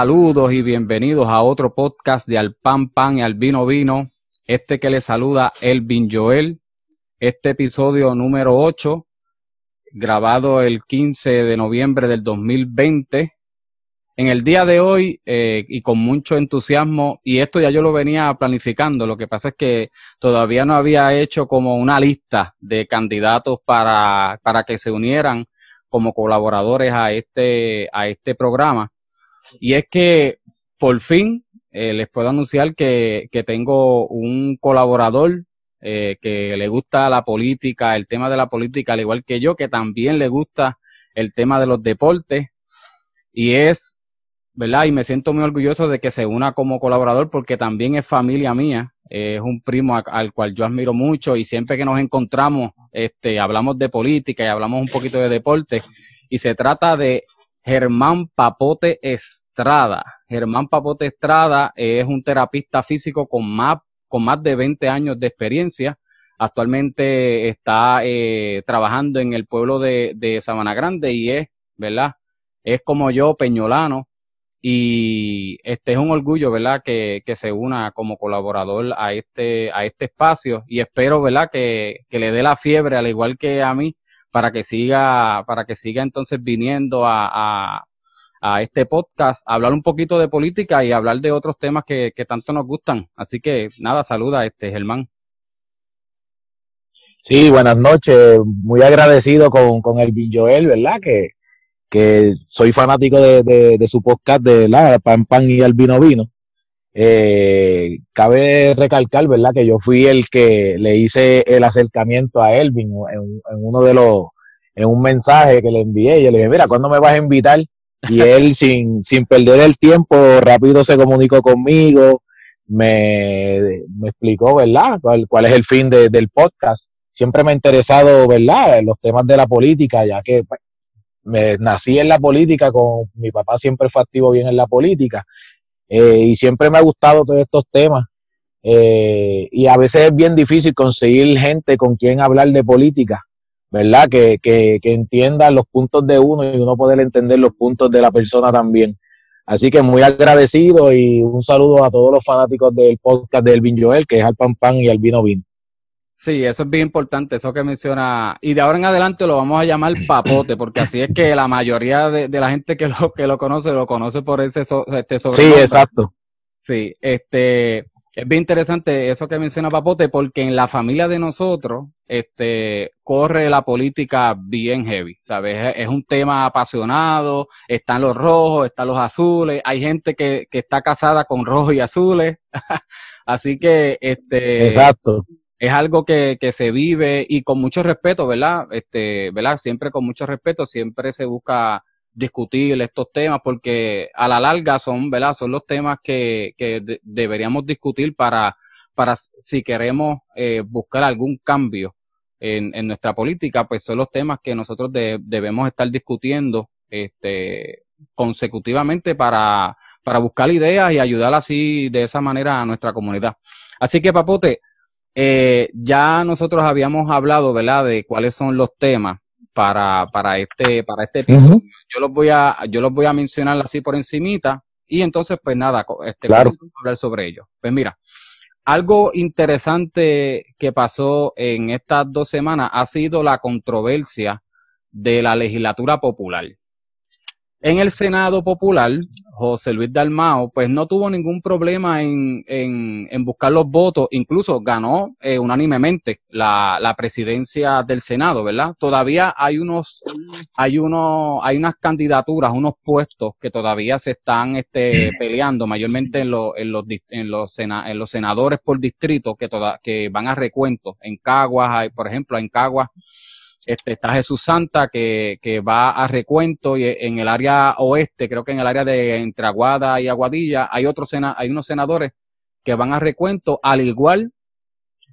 Saludos y bienvenidos a otro podcast de Al Pan Pan y Al Vino Vino. Este que le saluda Elvin Joel. Este episodio número 8, grabado el 15 de noviembre del 2020. En el día de hoy, eh, y con mucho entusiasmo, y esto ya yo lo venía planificando, lo que pasa es que todavía no había hecho como una lista de candidatos para, para que se unieran como colaboradores a este, a este programa. Y es que por fin eh, les puedo anunciar que, que tengo un colaborador eh, que le gusta la política, el tema de la política, al igual que yo, que también le gusta el tema de los deportes. Y es, ¿verdad? Y me siento muy orgulloso de que se una como colaborador porque también es familia mía, es un primo al cual yo admiro mucho y siempre que nos encontramos, este, hablamos de política y hablamos un poquito de deporte. Y se trata de Germán Papote Estrada. Germán Papote Estrada es un terapista físico con más, con más de 20 años de experiencia. Actualmente está eh, trabajando en el pueblo de, de Sabana Grande y es, ¿verdad? Es como yo, peñolano. Y este es un orgullo, ¿verdad? Que, que se una como colaborador a este, a este espacio y espero, ¿verdad? Que, que le dé la fiebre, al igual que a mí, para que siga, para que siga entonces viniendo a, a, a este podcast, a hablar un poquito de política y hablar de otros temas que, que tanto nos gustan. Así que nada, saluda este Germán. Sí, buenas noches. Muy agradecido con, con el Joel, ¿verdad? Que, que soy fanático de, de, de su podcast de la Pan Pan y el Vino Vino. Eh, cabe recalcar, ¿verdad? Que yo fui el que le hice el acercamiento a Elvin en, en uno de los, en un mensaje que le envié. Y yo le dije, mira, ¿cuándo me vas a invitar? Y él, sin, sin perder el tiempo, rápido se comunicó conmigo, me, me explicó, ¿verdad? ¿Cuál, cuál es el fin de, del podcast? Siempre me ha interesado, ¿verdad? Los temas de la política, ya que pues, me nací en la política, con mi papá siempre fue activo bien en la política eh, y siempre me ha gustado todos estos temas. Eh, y a veces es bien difícil conseguir gente con quien hablar de política, ¿verdad? Que, que, que entienda los puntos de uno y uno poder entender los puntos de la persona también. Así que muy agradecido y un saludo a todos los fanáticos del podcast de Elvin Joel, que es al pan pan y al vino vino. Sí, eso es bien importante, eso que menciona. Y de ahora en adelante lo vamos a llamar papote, porque así es que la mayoría de, de la gente que lo, que lo conoce, lo conoce por ese so, este sobrenombre. Sí, exacto. Sí, este, es bien interesante eso que menciona Papote, porque en la familia de nosotros, este, corre la política bien heavy, ¿sabes? Es, es un tema apasionado, están los rojos, están los azules, hay gente que, que está casada con rojos y azules, así que, este. Exacto es algo que, que se vive y con mucho respeto, ¿verdad? Este, ¿verdad? Siempre con mucho respeto, siempre se busca discutir estos temas porque a la larga son, ¿verdad? Son los temas que, que de, deberíamos discutir para, para si queremos eh, buscar algún cambio en, en, nuestra política, pues son los temas que nosotros de, debemos estar discutiendo este, consecutivamente para, para buscar ideas y ayudar así de esa manera a nuestra comunidad. Así que, Papote, eh, ya nosotros habíamos hablado, ¿verdad?, de cuáles son los temas para, para este, para este episodio. Uh -huh. Yo los voy a, yo los voy a mencionar así por encimita y entonces, pues nada, este, claro. hablar sobre ello. Pues mira, algo interesante que pasó en estas dos semanas ha sido la controversia de la legislatura popular. En el Senado Popular, José Luis Dalmao, pues no tuvo ningún problema en, en, en buscar los votos, incluso ganó eh, unánimemente la, la, presidencia del Senado, ¿verdad? Todavía hay unos, hay unos, hay unas candidaturas, unos puestos que todavía se están este, peleando, mayormente en, lo, en, los, en, los sena, en los senadores por distrito que, toda, que van a recuento. En Caguas, hay, por ejemplo, en Caguas este, está Jesús Santa que, que va a recuento y en el área oeste, creo que en el área de entre Aguada y Aguadilla, hay otros hay unos senadores que van a recuento, al igual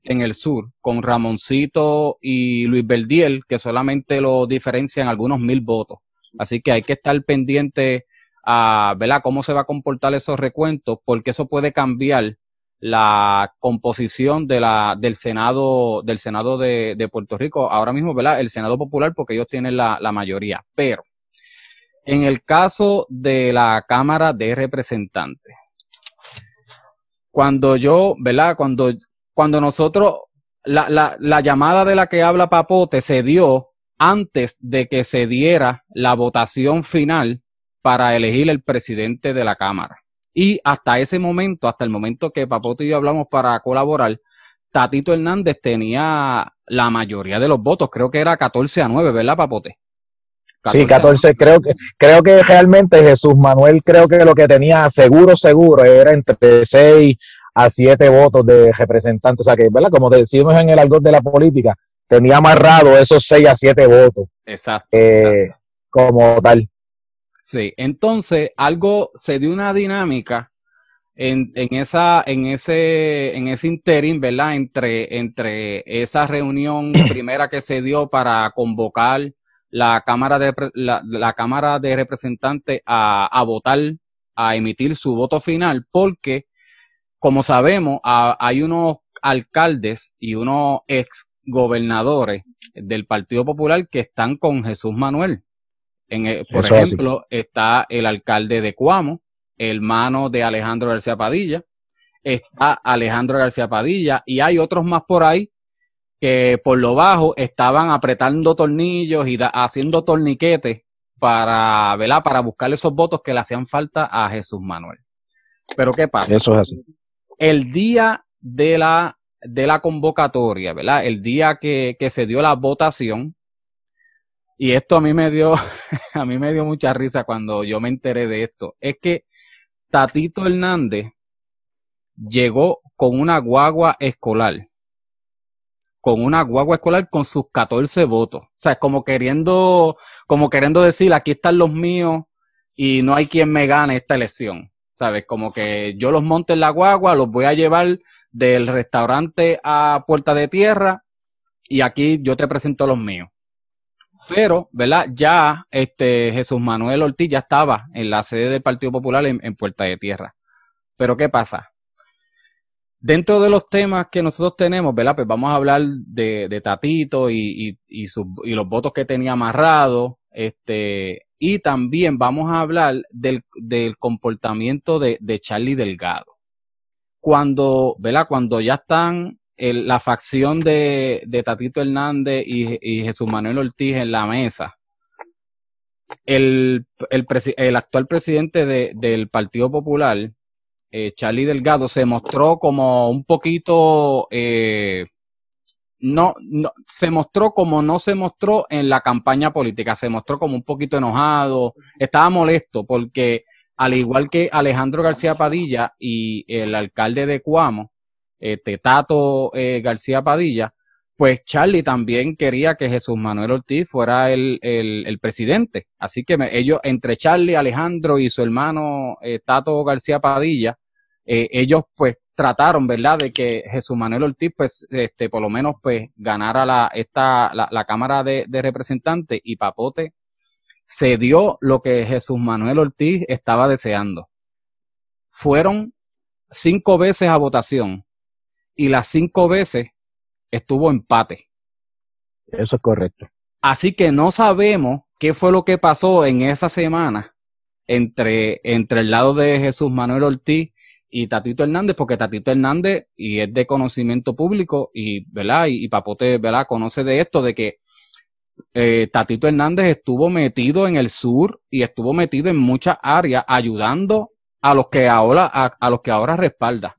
en el sur, con Ramoncito y Luis Verdiel, que solamente lo diferencian algunos mil votos. Así que hay que estar pendiente a, ¿verdad?, cómo se va a comportar esos recuentos, porque eso puede cambiar la composición de la, del Senado, del Senado de, de Puerto Rico, ahora mismo, ¿verdad? El Senado Popular, porque ellos tienen la, la mayoría. Pero En el caso de la Cámara de Representantes, cuando yo, ¿verdad? Cuando, cuando nosotros, la, la, la llamada de la que habla Papote se dio antes de que se diera la votación final para elegir el presidente de la Cámara. Y hasta ese momento, hasta el momento que Papote y yo hablamos para colaborar, Tatito Hernández tenía la mayoría de los votos, creo que era 14 a 9, ¿verdad, Papote? sí, 14, creo que, creo que realmente Jesús Manuel creo que lo que tenía seguro, seguro, era entre 6 a 7 votos de representantes. O sea que, ¿verdad? Como decimos en el algo de la política, tenía amarrado esos 6 a 7 votos. Exacto, eh, exacto. Como tal. Sí, entonces algo se dio una dinámica en, en, esa, en ese, en ese interim, ¿verdad? Entre, entre esa reunión primera que se dio para convocar la Cámara de, la, la Cámara de Representantes a, a, votar, a emitir su voto final, porque, como sabemos, a, hay unos alcaldes y unos ex gobernadores del Partido Popular que están con Jesús Manuel. En, el, por Eso ejemplo, así. está el alcalde de Cuamo, hermano de Alejandro García Padilla, está Alejandro García Padilla y hay otros más por ahí que por lo bajo estaban apretando tornillos y da, haciendo torniquetes para, ¿verdad? Para buscar esos votos que le hacían falta a Jesús Manuel. Pero ¿qué pasa? Eso es así. El día de la, de la convocatoria, ¿verdad? El día que, que se dio la votación, y esto a mí me dio, a mí me dio mucha risa cuando yo me enteré de esto, es que Tatito Hernández llegó con una guagua escolar. Con una guagua escolar con sus 14 votos. O sea, como queriendo, como queriendo decir, aquí están los míos y no hay quien me gane esta elección. ¿Sabes? Como que yo los monto en la guagua, los voy a llevar del restaurante a Puerta de Tierra y aquí yo te presento los míos. Pero, ¿verdad? Ya este Jesús Manuel Ortiz ya estaba en la sede del Partido Popular en, Puerta de Tierra. Pero, ¿qué pasa? Dentro de los temas que nosotros tenemos, ¿verdad? Pues vamos a hablar de, de Tatito y, y, y, los votos que tenía amarrado. Este, y también vamos a hablar del, del comportamiento de, de Charlie Delgado. Cuando, ¿verdad? Cuando ya están la facción de, de Tatito Hernández y, y, Jesús Manuel Ortiz en la mesa, el, el, el actual presidente de, del Partido Popular, eh, Delgado, se mostró como un poquito, eh, no, no, se mostró como no se mostró en la campaña política, se mostró como un poquito enojado, estaba molesto porque al igual que Alejandro García Padilla y el alcalde de Cuamo, este, Tato eh, García Padilla, pues Charlie también quería que Jesús Manuel Ortiz fuera el, el, el presidente. Así que me, ellos, entre Charlie, Alejandro y su hermano eh, Tato García Padilla, eh, ellos pues trataron, ¿verdad?, de que Jesús Manuel Ortiz, pues, este, por lo menos, pues, ganara la, esta, la, la Cámara de, de Representantes y Papote se dio lo que Jesús Manuel Ortiz estaba deseando. Fueron cinco veces a votación y las cinco veces estuvo empate. Eso es correcto. Así que no sabemos qué fue lo que pasó en esa semana entre, entre el lado de Jesús Manuel Ortiz y Tatito Hernández, porque Tatito Hernández, y es de conocimiento público, y, ¿verdad? Y, y Papote, ¿verdad? Conoce de esto, de que eh, Tatito Hernández estuvo metido en el sur y estuvo metido en muchas áreas ayudando a los que ahora, a, a los que ahora respalda,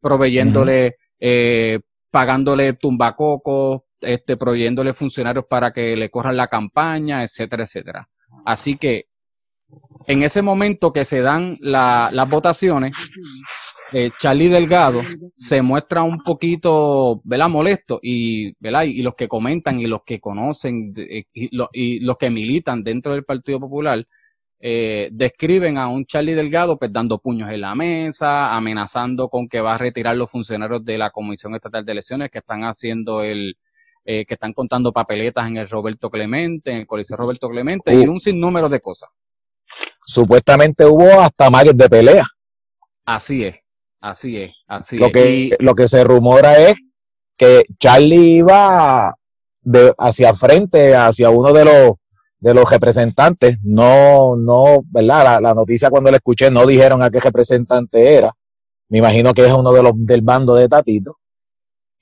proveyéndole. Eh, pagándole tumbacocos, este, proveyéndole funcionarios para que le corran la campaña, etcétera, etcétera. Así que en ese momento que se dan la, las votaciones, eh, Charlie Delgado se muestra un poquito, ¿verdad? Molesto y, ¿verdad? Y, los que comentan y los que conocen y, lo, y, los que militan dentro del Partido Popular eh, describen a un Charlie Delgado pues dando puños en la mesa, amenazando con que va a retirar los funcionarios de la Comisión Estatal de Elecciones que están haciendo el, eh, que están contando papeletas en el Roberto Clemente, en el Coliseo Roberto Clemente uh. y un sinnúmero de cosas. Supuestamente hubo hasta magues de pelea. Así es, así es, así lo es. Que, y, lo que se rumora es que Charlie iba de, hacia frente, hacia uno de los de los representantes, no, no, ¿verdad? La, la noticia cuando la escuché no dijeron a qué representante era. Me imagino que es uno de los del bando de Tatito.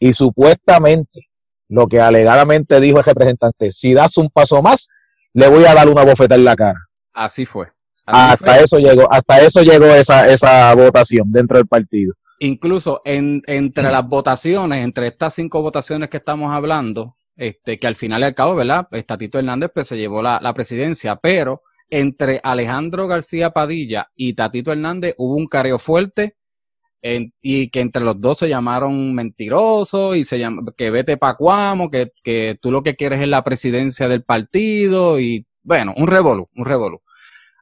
Y supuestamente, lo que alegadamente dijo el representante, si das un paso más, le voy a dar una bofeta en la cara. Así fue. hasta eso llegó, hasta eso llegó esa, esa votación dentro del partido. Incluso en, entre las votaciones, entre estas cinco votaciones que estamos hablando, este, que al final y al cabo, ¿verdad? Tatito Hernández pues, se llevó la, la presidencia, pero entre Alejandro García Padilla y Tatito Hernández hubo un careo fuerte y que entre los dos se llamaron mentirosos y se llama, que vete pa' cuamo, que, que tú lo que quieres es la presidencia del partido y bueno, un revolú, un revolú.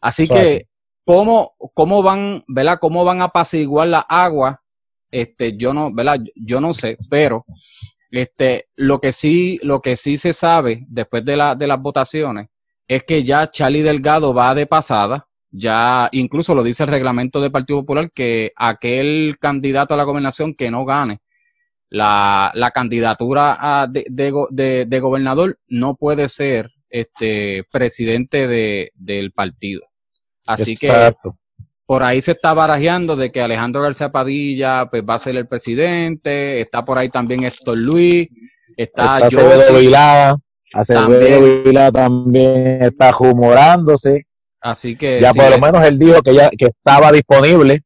Así que, ¿cómo, cómo van, ¿verdad? ¿Cómo van a apaciguar la agua? Este, yo no, ¿verdad? Yo no sé, pero este, lo que sí, lo que sí se sabe después de, la, de las votaciones es que ya Charlie Delgado va de pasada, ya incluso lo dice el reglamento del Partido Popular que aquel candidato a la gobernación que no gane la, la candidatura de, de, de, gobernador no puede ser este presidente de, del partido. Así que por ahí se está barajeando de que Alejandro García Padilla pues, va a ser el presidente, está por ahí también Héctor Luis, está, está Acevedo también, también está humorándose. Así que. Ya por lo menos él dijo que ya que estaba disponible.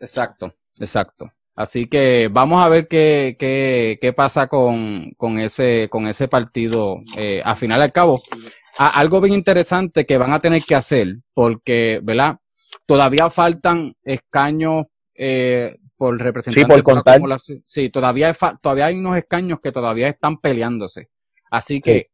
Exacto, exacto. Así que vamos a ver qué, qué, qué pasa con, con, ese, con ese partido. Eh, a final al cabo, algo bien interesante que van a tener que hacer, porque, ¿verdad? Todavía faltan escaños eh, por representantes. Sí, por contar. sí, todavía, todavía hay unos escaños que todavía están peleándose. Así que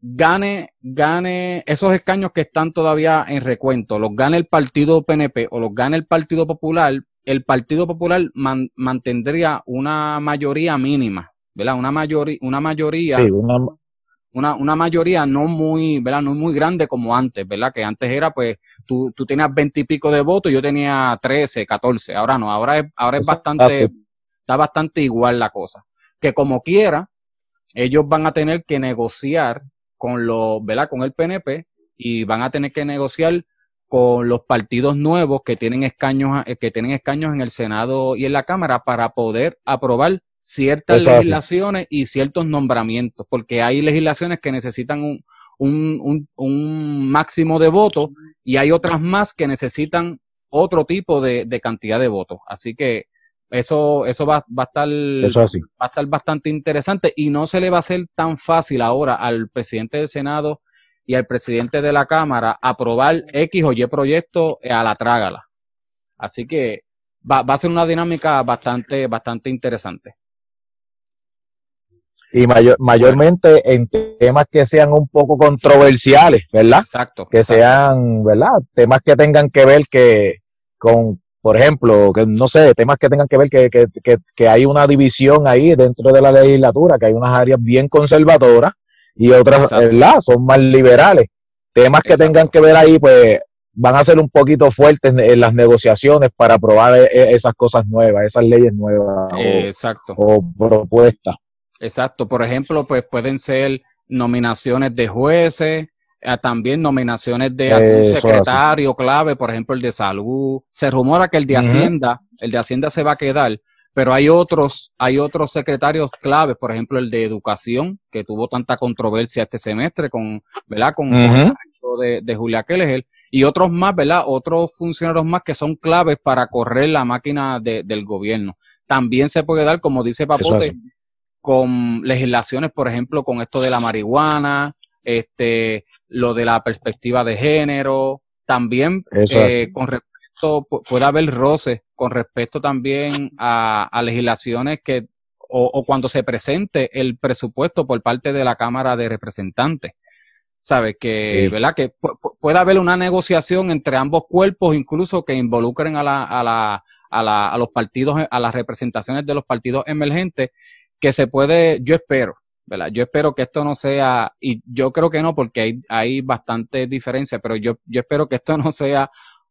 gane, gane esos escaños que están todavía en recuento, los gane el partido PNP o los gane el Partido Popular, el Partido Popular mantendría una mayoría mínima, ¿verdad? Una mayoría, una mayoría, una... una... mayoría no muy, ¿verdad? No muy grande como antes, ¿verdad? Que antes era, pues, tú, tú tenías veintipico de votos, yo tenía trece, catorce, ahora no, ahora es, ahora es bastante, está bastante igual la cosa. Que como quiera, ellos van a tener que negociar con los, ¿verdad? Con el PNP y van a tener que negociar con los partidos nuevos que tienen escaños, eh, que tienen escaños en el Senado y en la Cámara para poder aprobar ciertas legislaciones y ciertos nombramientos, porque hay legislaciones que necesitan un, un, un, un máximo de votos y hay otras más que necesitan otro tipo de, de cantidad de votos. Así que eso, eso va, va, a estar, va a estar bastante interesante y no se le va a hacer tan fácil ahora al presidente del Senado y al presidente de la Cámara aprobar X o Y proyecto a la trágala. Así que va, va a ser una dinámica bastante, bastante interesante. Y mayor, mayormente en temas que sean un poco controversiales, ¿verdad? Exacto. Que sean, ¿verdad? Temas que tengan que ver que con por ejemplo, que no sé, temas que tengan que ver que, que, que, que, hay una división ahí dentro de la legislatura, que hay unas áreas bien conservadoras y otras, ¿verdad? Son más liberales. Temas que tengan que ver ahí, pues van a ser un poquito fuertes en, las negociaciones para aprobar e, e, esas cosas nuevas, esas leyes nuevas Exacto. o propuestas. Exacto. Por ejemplo, pues pueden ser nominaciones de jueces, también nominaciones de algún secretario clave, por ejemplo el de salud. Se rumora que el de Hacienda, el de Hacienda se va a quedar, pero hay otros, hay otros secretarios claves, por ejemplo el de educación, que tuvo tanta controversia este semestre con, ¿verdad? Con, el de, de Julia Kelleher, y otros más, ¿verdad? Otros funcionarios más que son claves para correr la máquina del gobierno. También se puede dar, como dice Papote, con legislaciones, por ejemplo, con esto de la marihuana, este, lo de la perspectiva de género, también eh, con respecto, puede haber roces con respecto también a, legislaciones que, o, cuando se presente el presupuesto por parte de la Cámara de Representantes. ¿Sabes? Que, ¿verdad? Que puede haber una negociación entre ambos cuerpos, incluso que involucren a la, a la, a la, a los partidos, a las representaciones de los partidos emergentes, que se puede, yo espero, yo espero que esto no sea, y yo creo que no, porque hay, hay bastante diferencia, pero yo, yo espero que esto no sea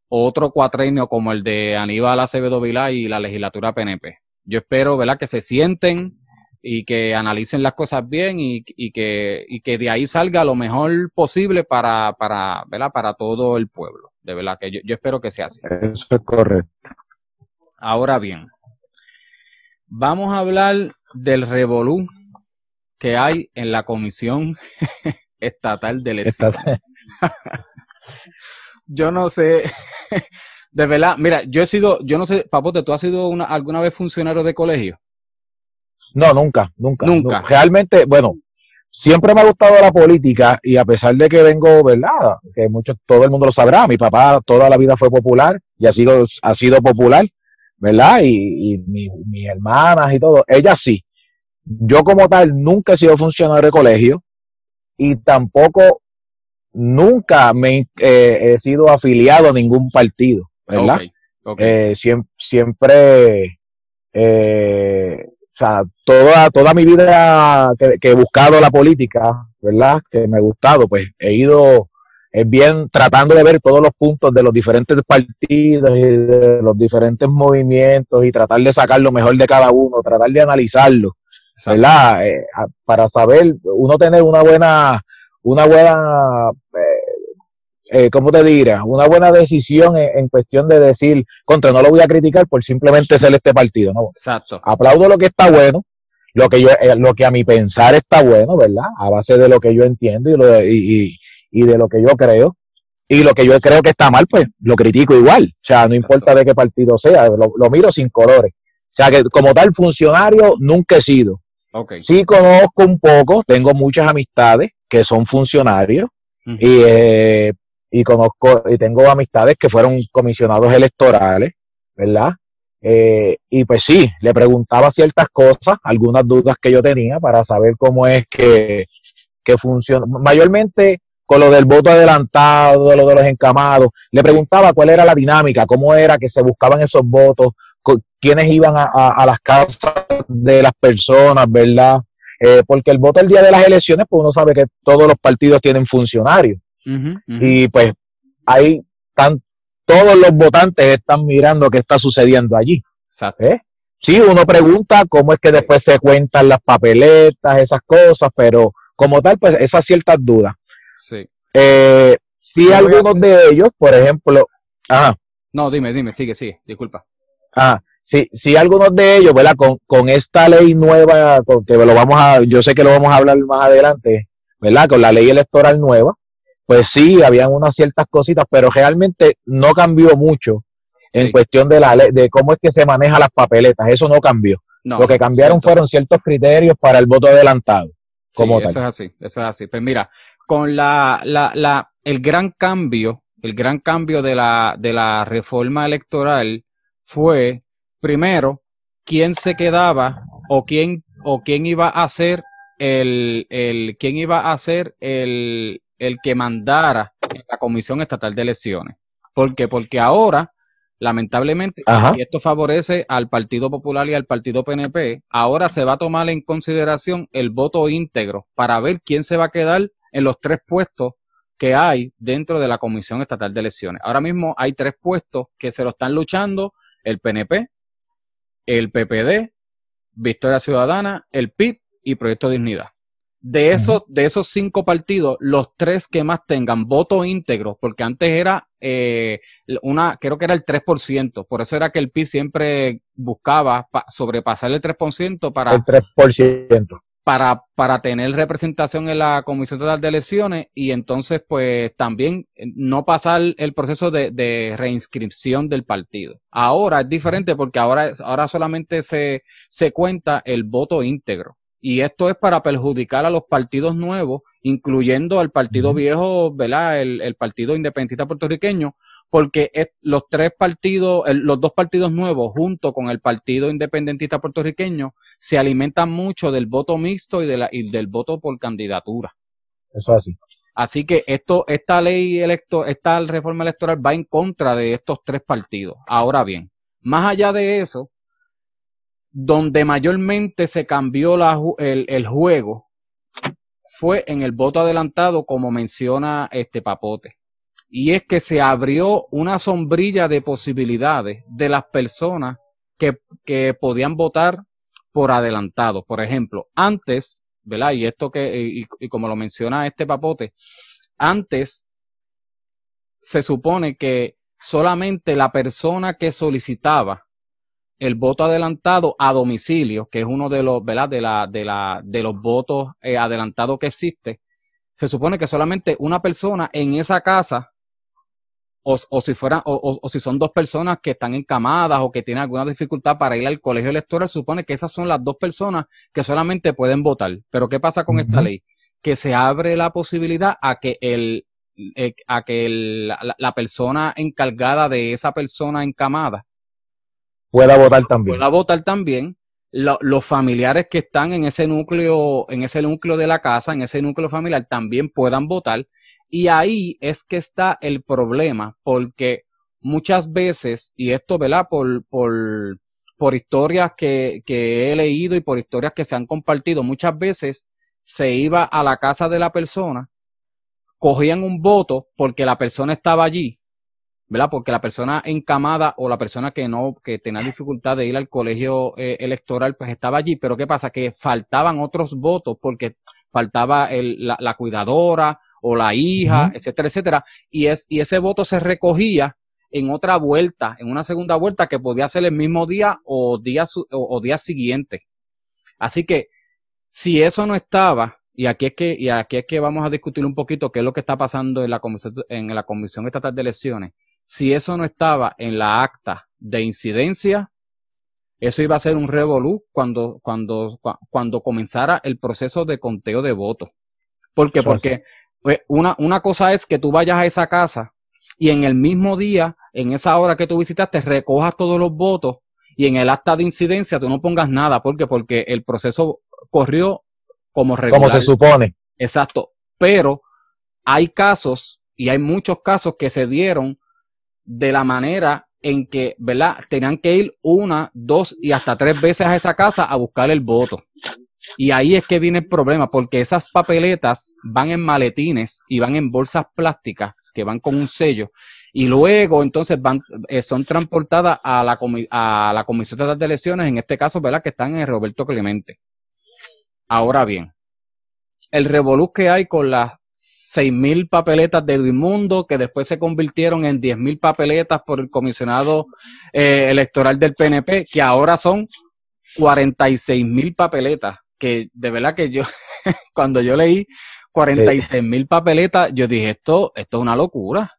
otro cuatrenio como el de Aníbal Acevedo Vilá y la legislatura PNP. Yo espero, ¿verdad? Que se sienten y que analicen las cosas bien y, que, y que de ahí salga lo mejor posible para, para, ¿verdad? para todo el pueblo. De verdad que yo, yo espero que sea así. Eso es correcto. Ahora bien, vamos a hablar del revolú que hay en la Comisión Estatal de Elecciones. yo no sé, de verdad, mira, yo he sido, yo no sé, Papote, ¿tú has sido una, alguna vez funcionario de colegio? No, nunca, nunca. Nunca. Realmente, bueno, siempre me ha gustado la política y a pesar de que vengo, ¿verdad? Que mucho, todo el mundo lo sabrá, mi papá toda la vida fue popular y ha sido, ha sido popular, ¿verdad? Y, y mis hermanas y todo, ella sí. Yo como tal nunca he sido funcionario de colegio y tampoco nunca me eh, he sido afiliado a ningún partido, ¿verdad? Eh, siempre, siempre eh, o sea, toda, toda mi vida que, he buscado la política, ¿verdad? Que me ha gustado, pues he ido es bien tratando de ver todos los puntos de los diferentes partidos y de los diferentes movimientos y tratar de sacar lo mejor de cada uno, tratar de analizarlo, ¿verdad? Eh, para saber, uno tener una buena, una buena eh, ¿cómo te dirá? Una buena decisión en, cuestión de decir, contra, no lo voy a criticar por simplemente ser este partido, ¿no? Exacto. Aplaudo lo que está bueno, lo que yo, eh, lo que a mi pensar está bueno, ¿verdad? A base de lo que yo entiendo y, lo, y, y, de lo que yo creo. Y lo que yo creo que está mal, pues lo critico igual. O sea, no importa de qué partido sea, lo, lo, miro sin colores. O sea, que como tal funcionario nunca he sido. Okay. Sí conozco un poco, tengo muchas amistades que son funcionarios. Y eh, y conozco y tengo amistades que fueron comisionados electorales, ¿verdad? Eh, y pues sí, le preguntaba ciertas cosas, algunas dudas que yo tenía para saber cómo es que, que funciona. Mayormente con lo del voto adelantado, lo de los encamados, le preguntaba cuál era la dinámica, cómo era que se buscaban esos votos, quiénes iban a, las casas de las personas, ¿verdad? Eh, porque el voto el día de las elecciones, pues uno sabe que todos los partidos tienen funcionarios. Y pues ahí están, todos los votantes están mirando qué está sucediendo allí. ¿Eh? Sí, uno pregunta cómo es que después se cuentan las papeletas, esas cosas, pero como tal, pues esas ciertas dudas. Sí. Eh, si algunos de ellos, por ejemplo, ajá. No, dime, dime, sigue, sigue, disculpa. Ah, sí, sí, algunos de ellos, ¿verdad? Con, con esta ley nueva, con que lo vamos a, yo sé que lo vamos a hablar más adelante, ¿verdad? Con la ley electoral nueva, pues sí, habían unas ciertas cositas, pero realmente no cambió mucho en cuestión de la de cómo es que se maneja las papeletas, eso no cambió. Lo que cambiaron fueron ciertos criterios para el voto adelantado. Como Eso es así, eso es así. Pues mira, con la, la, la, el gran cambio, el gran cambio de la, de la reforma electoral fue, primero, quién se quedaba o quién, o quién iba a ser el, el, quién iba a ser el, el que mandara la Comisión Estatal de Elecciones. ¿Por qué? Porque ahora, lamentablemente, y esto favorece al Partido Popular y al Partido PNP, ahora se va a tomar en consideración el voto íntegro para ver quién se va a quedar en los tres puestos que hay dentro de la Comisión Estatal de Elecciones. Ahora mismo hay tres puestos que se lo están luchando el PNP, el PPD, Victoria Ciudadana, el PIB y Proyecto Dignidad de esos, de esos cinco partidos, los tres que más tengan voto íntegro, porque antes era eh, una, creo que era el 3%, por eso era que el PIB siempre buscaba sobrepasar el 3% para... El 3%. Para, para tener representación en la Comisión Total de Elecciones y entonces pues también eh, no pasar el proceso de, de reinscripción del partido. Ahora es diferente porque ahora, ahora solamente se, se cuenta el voto íntegro. Y esto es para perjudicar a los partidos nuevos, incluyendo al partido viejo, ¿verdad? El, partido independentista puertorriqueño, porque los tres partidos, los dos partidos nuevos, junto con el partido independentista puertorriqueño, se alimentan mucho del voto mixto y, de la, y del voto por candidatura. Eso es así. Así que esto, esta ley electo, esta reforma electoral va en contra de estos tres partidos. Ahora bien, más allá de eso, donde mayormente se cambió el, juego fue en el voto adelantado, como menciona este papote. Y es que se abrió una sombrilla de posibilidades de las personas que, que podían votar por adelantado. Por ejemplo, antes, ¿verdad? Y esto que, y, y como lo menciona este papote, antes se supone que solamente la persona que solicitaba el voto adelantado a domicilio, que es uno de los, ¿verdad? De la, de la, de los votos eh, adelantados que existe, se supone que solamente una persona en esa casa, o, o si fueran, o, o, si son dos personas que están encamadas o que tienen alguna dificultad para ir al colegio electoral, se supone que esas son las dos personas que solamente pueden votar. Pero ¿qué pasa con uh -huh. esta ley? Que se abre la posibilidad a que el, eh, a que el, la, la persona encargada de esa persona encamada pueda votar también. Pueda votar también. Lo, los familiares que están en ese núcleo, en ese núcleo de la casa, en ese núcleo familiar, también puedan votar. Y ahí es que está el problema, porque muchas veces, y esto, ¿verdad? Por, por, por historias que, que he leído y por historias que se han compartido, muchas veces se iba a la casa de la persona, cogían un voto porque la persona estaba allí, ¿verdad? Porque la persona encamada o la persona que no, que tenía dificultad de ir al colegio eh, electoral, pues estaba allí, pero ¿qué pasa? Que faltaban otros votos porque faltaba el, la, la, cuidadora o la hija, uh -huh. etcétera, etcétera, y, es, y ese voto se recogía en otra vuelta, en una segunda vuelta que podía ser el mismo día o día, o, o día siguiente. Así que, si eso no estaba, y aquí es que, y aquí es que vamos a discutir un poquito qué es lo que está pasando en la comisión, en la comisión estatal de elecciones, si eso no estaba en la acta de incidencia, eso iba a ser un revolú cuando, cuando, cuando comenzara el proceso de conteo de votos. ¿Por qué? Porque pues, una, una cosa es que tú vayas a esa casa y en el mismo día, en esa hora que tú visitaste, recojas todos los votos y en el acta de incidencia tú no pongas nada. ¿Por qué? Porque el proceso corrió como regular. Como se supone. Exacto. Pero hay casos y hay muchos casos que se dieron de la manera en que, ¿verdad? Tenían que ir una, dos y hasta tres veces a esa casa a buscar el voto. Y ahí es que viene el problema, porque esas papeletas van en maletines y van en bolsas plásticas que van con un sello. Y luego, entonces, van, eh, son transportadas a la, a la Comisión de Elecciones, en este caso, ¿verdad? Que están en Roberto Clemente. Ahora bien, el revolú que hay con las seis mil papeletas de Edmundo que después se convirtieron en diez mil papeletas por el comisionado eh, electoral del PNP, que ahora son 46 mil papeletas, que de verdad que yo, cuando yo leí 46 mil sí. papeletas, yo dije, esto, esto es una locura.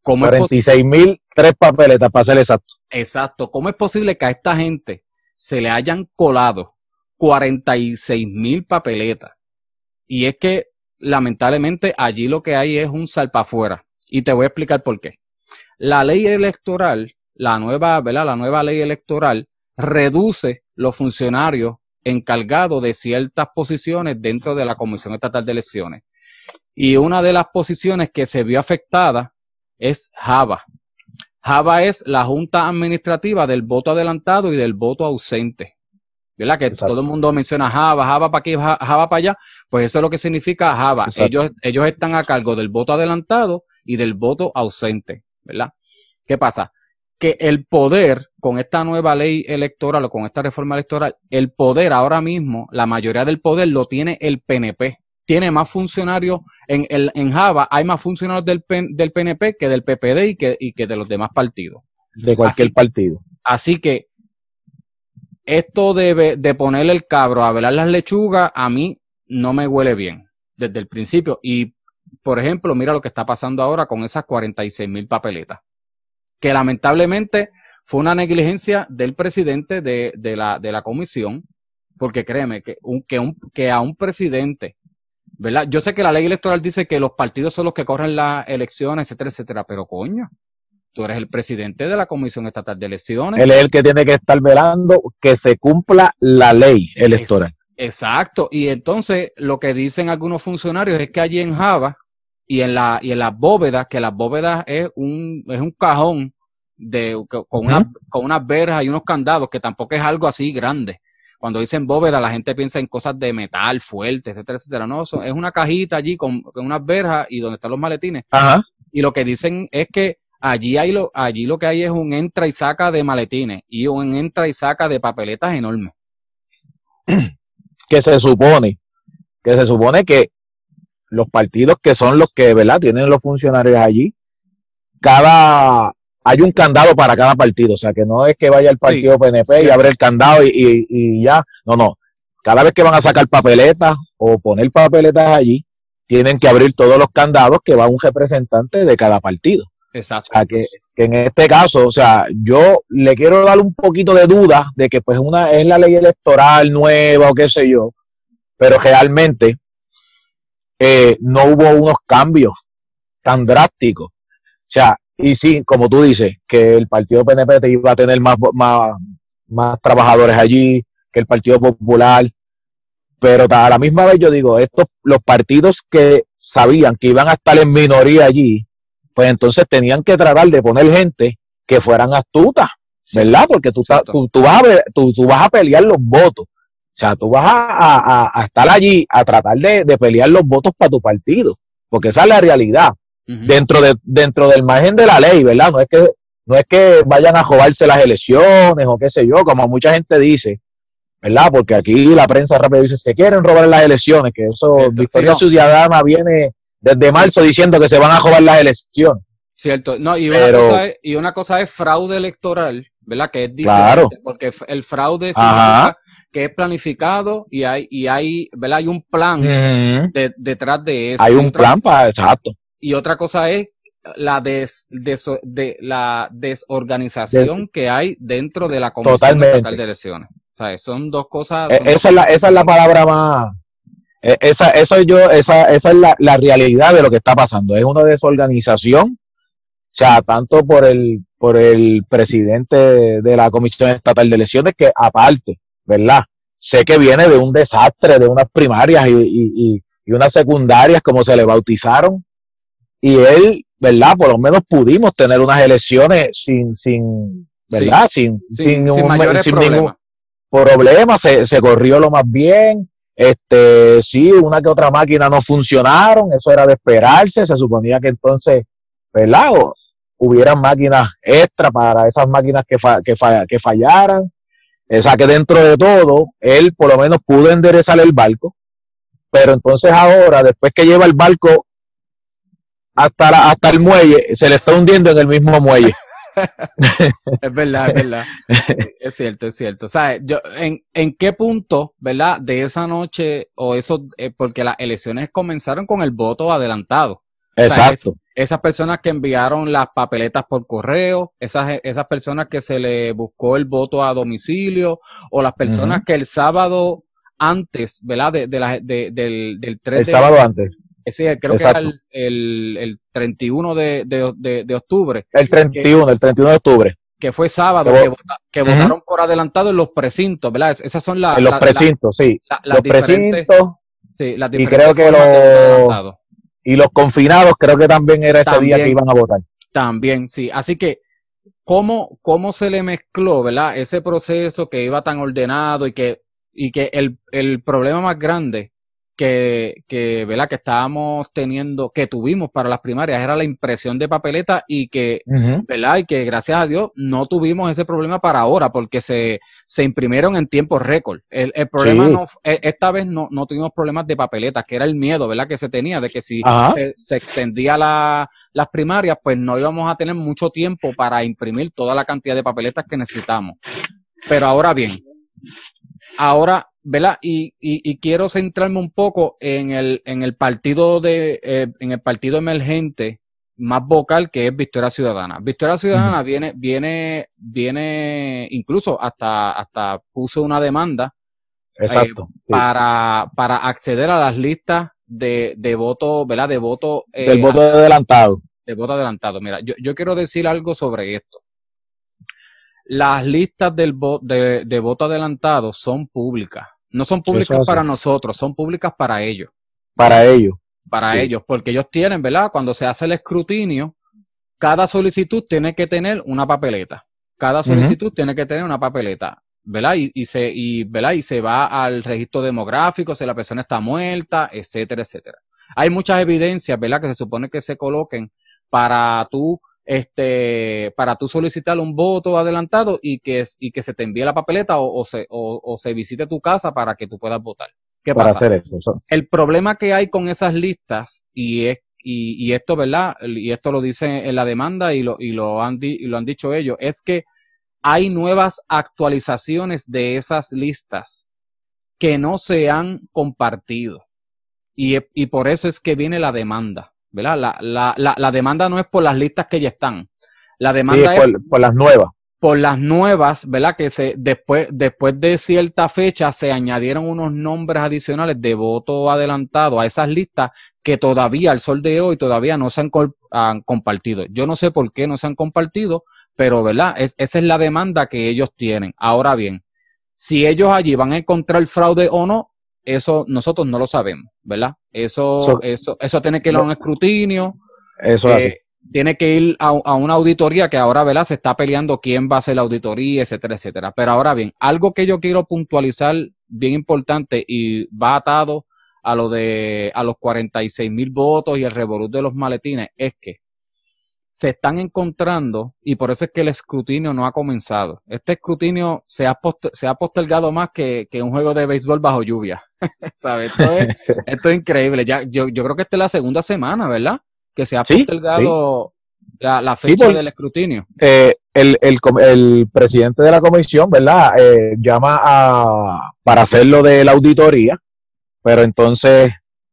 ¿Cómo 46 mil, tres papeletas para ser exacto. Exacto. ¿Cómo es posible que a esta gente se le hayan colado 46 mil papeletas? Y es que lamentablemente allí lo que hay es un salpa afuera. Y te voy a explicar por qué. La ley electoral, la nueva, ¿verdad? La nueva ley electoral reduce los funcionarios encargados de ciertas posiciones dentro de la Comisión Estatal de Elecciones. Y una de las posiciones que se vio afectada es Java. Java es la Junta Administrativa del voto adelantado y del voto ausente. ¿Verdad? Que Exacto. todo el mundo menciona Java, Java para aquí, Java para allá, pues eso es lo que significa Java. Ellos, ellos están a cargo del voto adelantado y del voto ausente, ¿verdad? ¿Qué pasa? Que el poder, con esta nueva ley electoral o con esta reforma electoral, el poder ahora mismo, la mayoría del poder lo tiene el PNP. Tiene más funcionarios en, el, en Java, hay más funcionarios del, del PNP que del PPD y que, y que de los demás partidos. De cualquier así, partido. Así que esto de, de ponerle el cabro a velar las lechugas, a mí no me huele bien desde el principio. Y, por ejemplo, mira lo que está pasando ahora con esas 46 mil papeletas, que lamentablemente fue una negligencia del presidente de, de, la, de la comisión, porque créeme que, un, que, un, que a un presidente, ¿verdad? Yo sé que la ley electoral dice que los partidos son los que corren las elecciones, etcétera, etcétera, pero coño, tú eres el presidente de la Comisión Estatal de Elecciones. Él es el que tiene que estar velando que se cumpla la ley electoral. Es, exacto. Y entonces lo que dicen algunos funcionarios es que allí en Java y en la y en las bóvedas, que las bóvedas es un es un cajón de con, uh -huh. una, con unas verjas y unos candados que tampoco es algo así grande. Cuando dicen bóveda, la gente piensa en cosas de metal fuerte, etcétera, etcétera. No, eso es una cajita allí con, con unas verjas y donde están los maletines. Ajá. Y lo que dicen es que Allí, hay lo, allí lo que hay es un entra y saca de maletines y un entra y saca de papeletas enormes. que se supone, que se supone que los partidos que son los que, ¿verdad? Tienen los funcionarios allí, cada, hay un candado para cada partido, o sea que no es que vaya el partido PNP y abre el candado y, y, ya, no, no. Cada vez que van a sacar papeletas o poner papeletas allí, tienen que abrir todos los candados que va un representante de cada partido. Exacto. Que, en este caso, o sea, yo le quiero dar un poquito de duda de que pues una es la ley electoral nueva o qué sé yo, pero realmente eh, no hubo unos cambios tan drásticos. O sea, y sí, como tú dices, que el Partido PNP iba a tener más, más, más trabajadores allí, que el Partido Popular, pero a la misma vez yo digo, estos, los partidos que sabían que iban a estar en minoría allí, pues entonces tenían que tratar de poner gente que fueran astutas, ¿verdad? Porque tú, tú, tú, vas a, tú, tú vas a pelear los votos. O sea, tú vas a, a, estar allí a tratar de, de, pelear los votos para tu partido, porque esa es la realidad. Dentro de dentro del margen de la ley, ¿verdad? No es que no es que vayan a jobarse las elecciones o qué sé yo, como mucha gente dice, ¿verdad? Porque aquí la prensa rápido dice, se quieren robar las elecciones, que eso, Victoria Ciudadana viene desde marzo diciendo que se van a robar las elecciones. Cierto, no, y una, cosa es, y una cosa es fraude electoral, ¿verdad? Que es diferente, porque el fraude significa que es planificado y hay, y hay, ¿verdad? Hay un plan detrás de eso. Hay un plan para, exacto. Y otra cosa es la des, de la desorganización que hay dentro de la Comisión Estatal de Elecciones. O sea, son dos cosas. E, esa, es la, esa es la palabra más. E, esa, eso yo, esa, esa es la, la realidad de lo que está pasando. Es una desorganización. O sea, tanto por el, por el presidente de la Comisión Estatal de Elecciones, que aparte, ¿verdad? Sé que viene de un desastre, de unas primarias y, y, y unas secundarias, como se le bautizaron, y él, ¿verdad? Por lo menos pudimos tener unas elecciones sin, sin, ¿verdad? sin, sin, sin, ningún problema, se, se corrió lo más bien. Este, sí, una que otra máquina no funcionaron, eso era de esperarse, se suponía que entonces, ¿verdad? O, hubieran máquinas extra para esas máquinas que, que, que fallaran. O sea que dentro de todo, él por lo menos pudo enderezar el barco, pero entonces ahora, después que lleva el barco hasta, hasta el muelle, se le está hundiendo en el mismo muelle. es verdad, es verdad. Es cierto, es cierto. O sea, yo, ¿en, en qué punto, verdad, de esa noche o eso, eh, porque las elecciones comenzaron con el voto adelantado. Exacto. esas personas que enviaron las papeletas por correo, esas, esas personas que se le buscó el voto a domicilio, o las personas que el sábado antes, ¿verdad? De, de la, de, del, del 3 El sábado antes ese creo que era el, el, el 31 de, de, de, octubre. El 31, el 31 de octubre. Que fue sábado, que, votaron por adelantado en los precintos, ¿verdad? Esas son las... En los precintos, sí. los precintos. Sí, las y creo que los... Y los confinados creo que también era ese día que iban a votar. También, sí. Así que, ¿cómo, cómo se le mezcló, ¿verdad? Ese proceso que iba tan ordenado y que, y que el, el problema más grande que, que, ¿verdad? que estábamos teniendo, que tuvimos para las primarias, era la impresión de papeleta y que, ¿verdad? Y que gracias a Dios no tuvimos ese problema para ahora porque se, se imprimieron en tiempo récord. El, el problema no, e, esta vez no, no tuvimos problemas de papeletas, que era el miedo, ¿verdad? Que se tenía de que si se, se, extendía la, las primarias, pues no íbamos a tener mucho tiempo para imprimir toda la cantidad de papeletas que necesitamos. Pero ahora bien, ahora ¿verdad? Y, y, y, quiero centrarme un poco en el, en el partido de, eh, en el partido emergente más vocal que es Victoria Ciudadana. Victoria Ciudadana viene, viene, viene, incluso hasta, hasta puso una demanda eh, Exacto, para, para acceder a las listas de, de voto, ¿verdad? De voto. Eh, Del voto adelantado. De voto adelantado. Mira, yo, yo quiero decir algo sobre esto las listas del de, de, voto adelantado son públicas. No son públicas para nosotros, son públicas para ellos. Para ellos. Para ellos, porque ellos tienen, ¿verdad? Cuando se hace el escrutinio, cada solicitud tiene que tener una papeleta. Cada solicitud tiene que tener una papeleta, ¿verdad? Y, y, se, y, ¿verdad? y se va al registro demográfico, si la persona está muerta, etcétera, etcétera. Hay muchas evidencias, ¿verdad? Que se supone que se coloquen para tú este, para tú solicitar un voto adelantado y que, y que se te envíe la papeleta o, se, o, se visite tu casa para que tú puedas votar. ¿Qué para hacer eso. El problema que hay con esas listas, y es y, y, esto, ¿verdad? Y esto lo dice en la demanda y lo, y lo, han, y lo han dicho ellos, es que hay nuevas actualizaciones de esas listas que no se han compartido. Y, y por eso es que viene la demanda, ¿verdad? La, la, la, la, demanda no es por las listas que ya están. La demanda es por, las nuevas. Por las nuevas, ¿verdad? Que se, después, después de cierta fecha se añadieron unos nombres adicionales de voto adelantado a esas listas que todavía al sol de hoy todavía no se han, han compartido. Yo no sé por qué no se han compartido, pero ¿verdad? Es, esa es la demanda que ellos tienen. Ahora bien, si ellos allí van a encontrar fraude o no, eso nosotros no lo sabemos, ¿verdad? Eso, eso, eso tiene que ir a un escrutinio. Eso eh, tiene que ir a, a, una auditoría que ahora, ¿verdad? Se está peleando quién va a hacer la auditoría, etcétera, etcétera. Pero ahora bien, algo que yo quiero puntualizar bien importante y va atado a lo de a los 46 mil votos y el revolut de los maletines es que se están encontrando y por eso es que el escrutinio no ha comenzado. Este escrutinio se ha, se ha postergado más que, que, un juego de béisbol bajo lluvia. ¿Sabes? Esto es, esto es increíble. Ya, yo, yo creo que esta es la segunda semana, ¿verdad? Que se ha postergado La, la, fecha del escrutinio. Eh, el, el, el, presidente de la comisión, ¿verdad? Eh, llama a, para hacerlo de la auditoría, pero entonces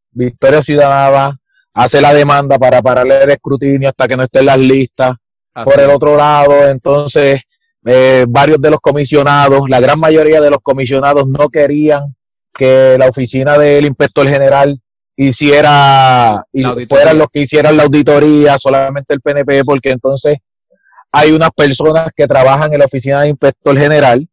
Victoria Ciudadana hace la demanda para pararle el escrutinio hasta que no esté en las listas. Por el otro lado, entonces, eh, varios de los comisionados, la gran mayoría de los comisionados no querían que la oficina del inspector general hiciera, y fueran los que hicieran la auditoría, solamente el PNP, porque entonces hay unas personas que trabajan en la oficina del inspector general,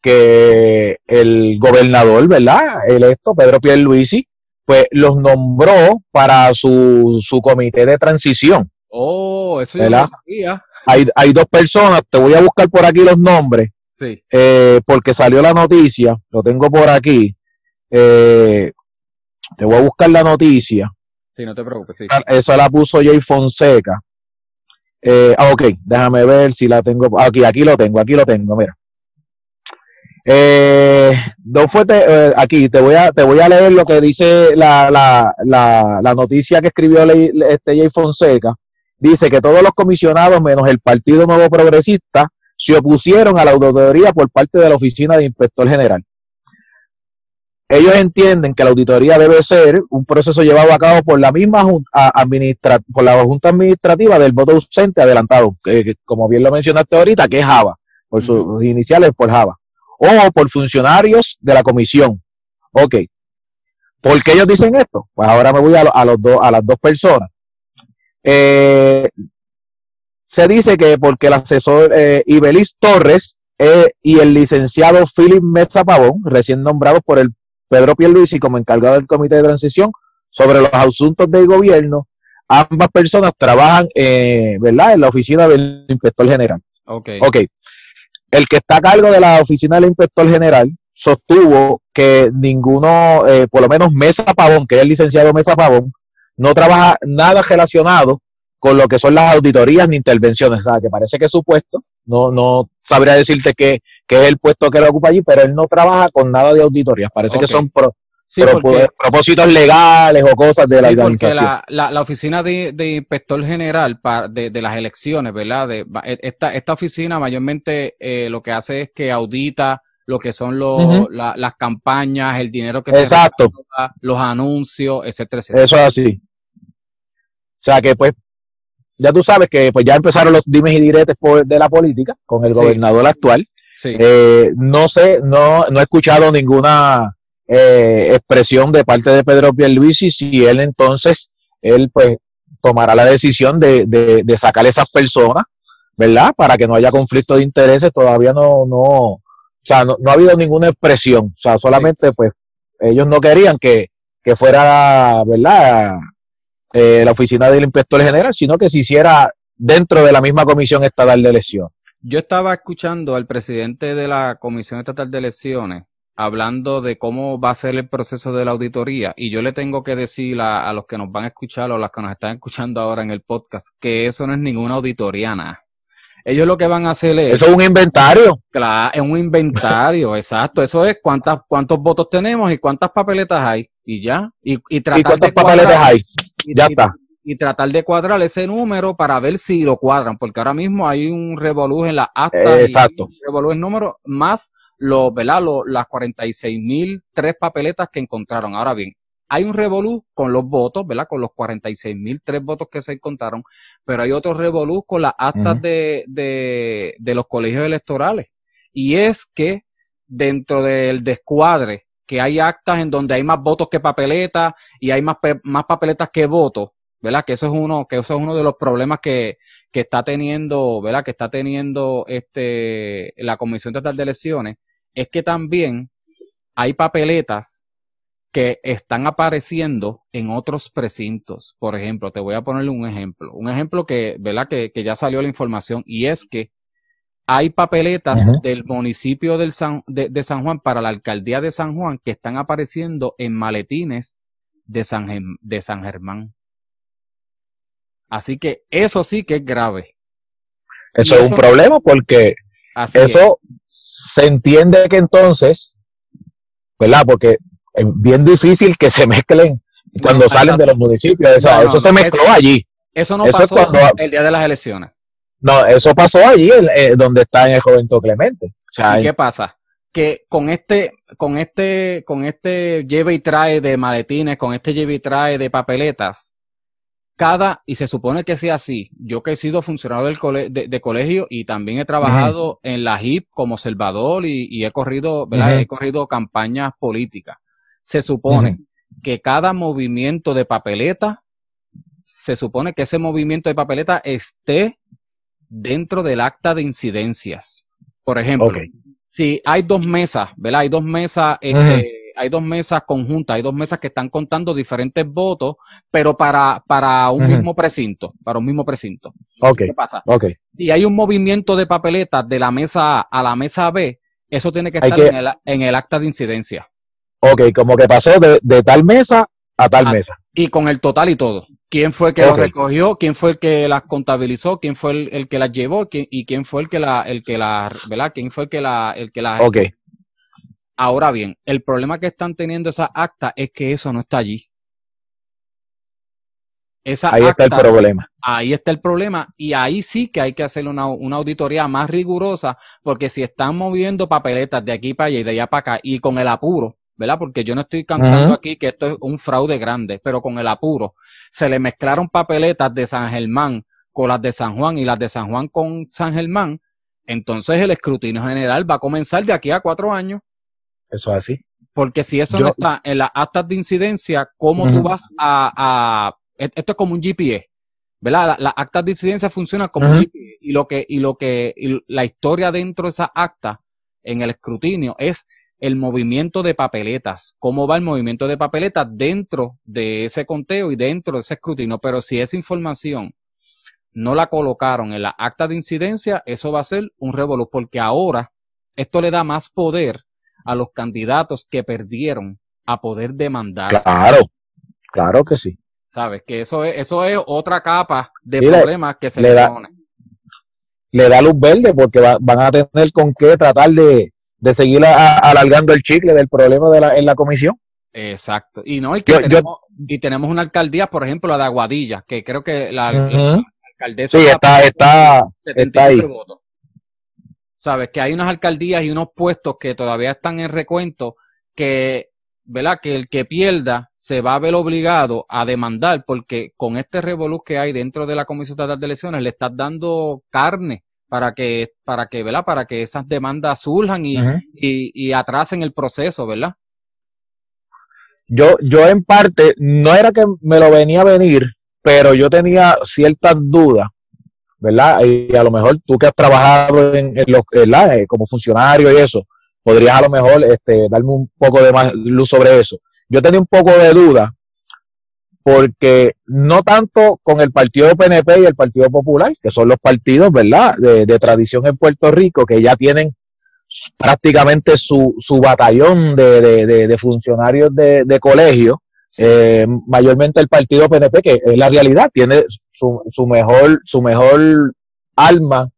que el gobernador, ¿verdad? Electo, Pedro Pierluisi, pues los nombró para su, su comité de transición. Oh, eso yo no sabía. Hay, hay dos personas, te voy a buscar por aquí los nombres. Sí. Eh, porque salió la noticia, lo tengo por aquí. Eh, te voy a buscar la noticia. Sí, no te preocupes, sí. Eso la puso Jay Fonseca. Eh, ah, ok, déjame ver si la tengo. Aquí, aquí lo tengo, aquí lo tengo, mira. Eh, eh, aquí te voy a te voy a leer lo que dice la, la, la, la noticia que escribió este Jay Fonseca. Dice que todos los comisionados menos el Partido Nuevo Progresista se opusieron a la auditoría por parte de la Oficina de Inspector General. Ellos entienden que la auditoría debe ser un proceso llevado a cabo por la misma junta, administra, por la Junta Administrativa del voto ausente adelantado, que, como bien lo mencionaste ahorita, que es Java, por sus iniciales por Java o por funcionarios de la comisión. Ok. ¿Por qué ellos dicen esto? Pues ahora me voy a, los dos, a las dos personas. Eh, se dice que porque el asesor eh, Ibelis Torres eh, y el licenciado Philip Mesa Pavón, recién nombrados por el Pedro Pierluisi como encargado del comité de transición sobre los asuntos del gobierno, ambas personas trabajan, ¿verdad?, en la oficina del inspector general. Ok. Ok el que está a cargo de la oficina del inspector general sostuvo que ninguno, eh, por lo menos Mesa Pavón, que es el licenciado Mesa Pavón, no trabaja nada relacionado con lo que son las auditorías ni intervenciones. O sea, que parece que es su puesto. No, no sabría decirte que, es el puesto que lo ocupa allí, pero él no trabaja con nada de auditorías. Parece que son pro, sí, propósitos legales o cosas de la organización. Porque la, la, oficina de, inspector general de, de, las elecciones, ¿verdad? De, e, esta, esta oficina mayormente eh, lo que hace es que audita lo que son los, las campañas, el dinero que Exacto. se los anuncios, etcétera, etcétera. Eso es así. O sea que pues ya tú sabes que pues ya empezaron los dimes y diretes de la política con el gobernador actual. Sí. Eh, no sé, no, no he escuchado ninguna eh, expresión de parte de Pedro Pierluisi si él entonces, él pues tomará la decisión de, de, sacar a esas personas, ¿verdad? Para que no haya conflicto de intereses, todavía no, no, o sea, no, ha habido ninguna expresión, o sea, solamente pues ellos no querían que, que fuera, ¿verdad? Eh, la oficina del inspector general, sino que se hiciera dentro de la misma comisión estatal de elecciones. Yo estaba escuchando al presidente de la comisión estatal de elecciones hablando de cómo va a ser el proceso de la auditoría y yo le tengo que decir a, los que nos van a escuchar o a los que nos están escuchando ahora en el podcast que eso no es ninguna auditoría nada. Ellos lo que van a hacer es... Eso es un inventario. Claro, es un inventario, exacto. Eso es cuántas, cuántos votos tenemos y cuántas papeletas hay. Y ya. Y, y tratar cuántas papeletas hay? Ya está y tratar de cuadrar ese número para ver si lo cuadran, porque ahora mismo hay un revolú en la acta. Exacto. revolú en número más los, ¿verdad? Los, las 46 mil tres papeletas que encontraron. Ahora bien, hay un revolú con los votos, ¿verdad? Con los 46 mil tres votos que se encontraron, pero hay otro revolú con las actas de, de, de los colegios electorales. Y es que dentro del descuadre, que hay actas en donde hay más votos que papeletas y hay más, más papeletas que votos, ¿verdad? Que eso es uno, que eso es uno de los problemas que, que está teniendo, ¿verdad? Que está teniendo este, la Comisión Estatal de Elecciones, es que también hay papeletas que están apareciendo en otros precintos. Por ejemplo, te voy a ponerle un ejemplo. Un ejemplo que, ¿verdad? Que, que ya salió la información y es que hay papeletas del municipio del San, de, de, San Juan para la alcaldía de San Juan que están apareciendo en maletines de San, de San Germán. Así que eso sí que es grave. Eso, es un problema porque eso se entiende que entonces, ¿verdad? Porque es bien difícil que se mezclen cuando salen de los municipios. eso se mezcló allí. Eso no pasó el día de las elecciones. No, eso pasó allí, eh, donde está en el Juventud Clemente. ¿Y qué pasa? Que con este, con este, con este lleve y trae de maletines, con este lleve y trae de papeletas, cada, y se supone que sea así, yo que he sido funcionario del de, colegio y también he trabajado en la HIP como observador y, he corrido, ¿verdad? He corrido campañas políticas. Se supone que cada movimiento de papeleta, se supone que ese movimiento de papeleta esté dentro del acta de incidencias. Por ejemplo, si hay dos mesas, ¿verdad? Hay dos mesas, este, hay dos mesas conjuntas, hay dos mesas que están contando diferentes votos, pero para, para un mismo precinto, para un mismo precinto. Okay. ¿Qué pasa? Okay. Y hay un movimiento de papeletas de la mesa A a la mesa B, eso tiene que estar En, el, en, el, acta de incidencia. Ok, como que pasó de, de tal mesa a tal mesa. Y con el total y todo. ¿Quién fue el que lo recogió? ¿Quién fue el que las contabilizó? ¿Quién fue el, que las llevó? ¿Y quién fue el que la, el que la, ¿verdad? ¿Quién fue el que la, el que la, Ok. Ahora bien, el problema que están teniendo esa acta es que eso no está allí. Esa ahí está el problema. Ahí está el problema y ahí sí que hay que hacer una, una, auditoría más rigurosa porque si están moviendo papeletas de aquí para allá y de allá para acá y con el apuro, ¿verdad? Porque yo no estoy cantando aquí que esto es un fraude grande, pero con el apuro se le mezclaron papeletas de San Germán con las de San Juan y las de San Juan con San Germán, entonces el escrutinio general va a comenzar de aquí a cuatro años. Eso es así. Porque si eso no está en las actas de incidencia, ¿cómo tú vas a, e, Esto es como un GPS, ¿verdad? Las actas de incidencia funcionan como un GPS. Y lo que, y lo que, la historia dentro de esa acta, en el escrutinio, es el movimiento de papeletas, cómo va el movimiento de papeletas dentro de ese conteo y dentro de ese escrutinio. Pero si esa información no la colocaron en la acta de incidencia, eso va a ser un revolú, porque ahora esto le da más poder a los candidatos que perdieron a poder demandar. Claro, claro que sí. ¿Sabes? Que eso es, eso es otra capa de problemas que se le, da, Le da luz verde porque van a tener con qué tratar de, seguir alargando el chicle del problema de la, en la comisión. Exacto. Y no, y, que tenemos, y tenemos una alcaldía, por ejemplo, la de Aguadilla, que creo que la, alcaldesa. Sí, está, está, está ahí. Sabes que hay unas alcaldías y unos puestos que todavía están en recuento que, ¿verdad? Que el que pierda se va a ver obligado a demandar porque con este revolú que hay dentro de la Comisión Estatal de Elecciones le estás dando carne para que, para que, ¿verdad? Para que esas demandas surjan y, y, y atrasen el proceso, ¿verdad? Yo, yo en parte, no era que me lo venía a venir, pero yo tenía ciertas dudas ¿verdad? Y a lo mejor tú que has trabajado en, los, eh, como funcionario y eso, podrías a lo mejor este, darme un poco de más luz sobre eso. Yo tenía un poco de duda porque no tanto con el partido PNP y el Partido Popular, que son los partidos, ¿verdad?, de, tradición en Puerto Rico, que ya tienen prácticamente su, su batallón de, de, funcionarios de, de colegio, eh, mayormente el partido PNP, que es la realidad, tiene su, su mejor, su mejor alma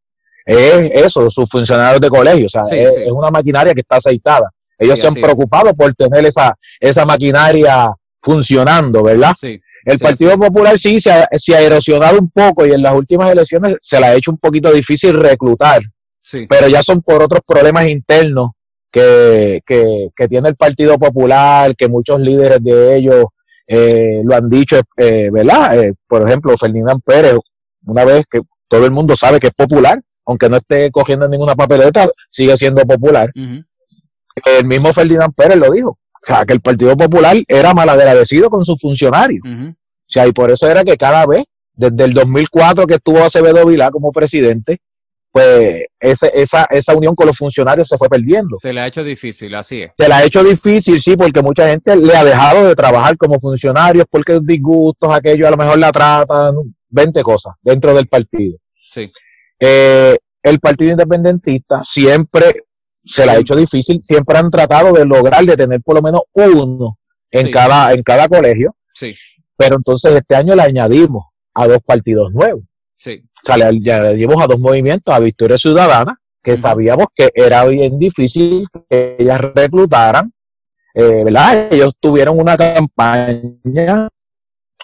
es eso, sus funcionarios de colegio, o sea, es, una maquinaria que está aceitada. Ellos se han preocupado por tener esa, esa maquinaria funcionando, ¿verdad? El Partido Popular sí se ha, se ha, erosionado un poco y en las últimas elecciones se le ha hecho un poquito difícil reclutar pero ya son por otros problemas internos que, que, que, tiene el Partido Popular, que muchos líderes de ellos eh, lo han dicho, eh, ¿verdad? Eh, por ejemplo, Ferdinand Pérez, una vez que todo el mundo sabe que es popular, aunque no esté cogiendo ninguna papeleta, sigue siendo popular. El mismo Ferdinand Pérez lo dijo. O sea, que el Partido Popular era malagradecido con sus funcionarios. O sea, y por eso era que cada vez, desde el 2004 que estuvo Acevedo Vilá como presidente, pues ese, esa, esa unión con los funcionarios se fue perdiendo. Se le ha hecho difícil, así es. Se le ha hecho difícil, sí, porque mucha gente le ha dejado de trabajar como funcionarios porque disgustos, aquello, a lo mejor la tratan, 20 cosas dentro del partido. Sí. Eh, el Partido Independentista siempre se le ha hecho difícil, siempre han tratado de lograr de tener por lo menos uno en, cada, en cada colegio. Sí. Pero entonces este año le añadimos a dos partidos nuevos. Sí. O sea, le, dimos a dos movimientos, a Victoria Ciudadana, que sabíamos que era bien difícil que ellas reclutaran, eh, ¿verdad? Ellos tuvieron una campaña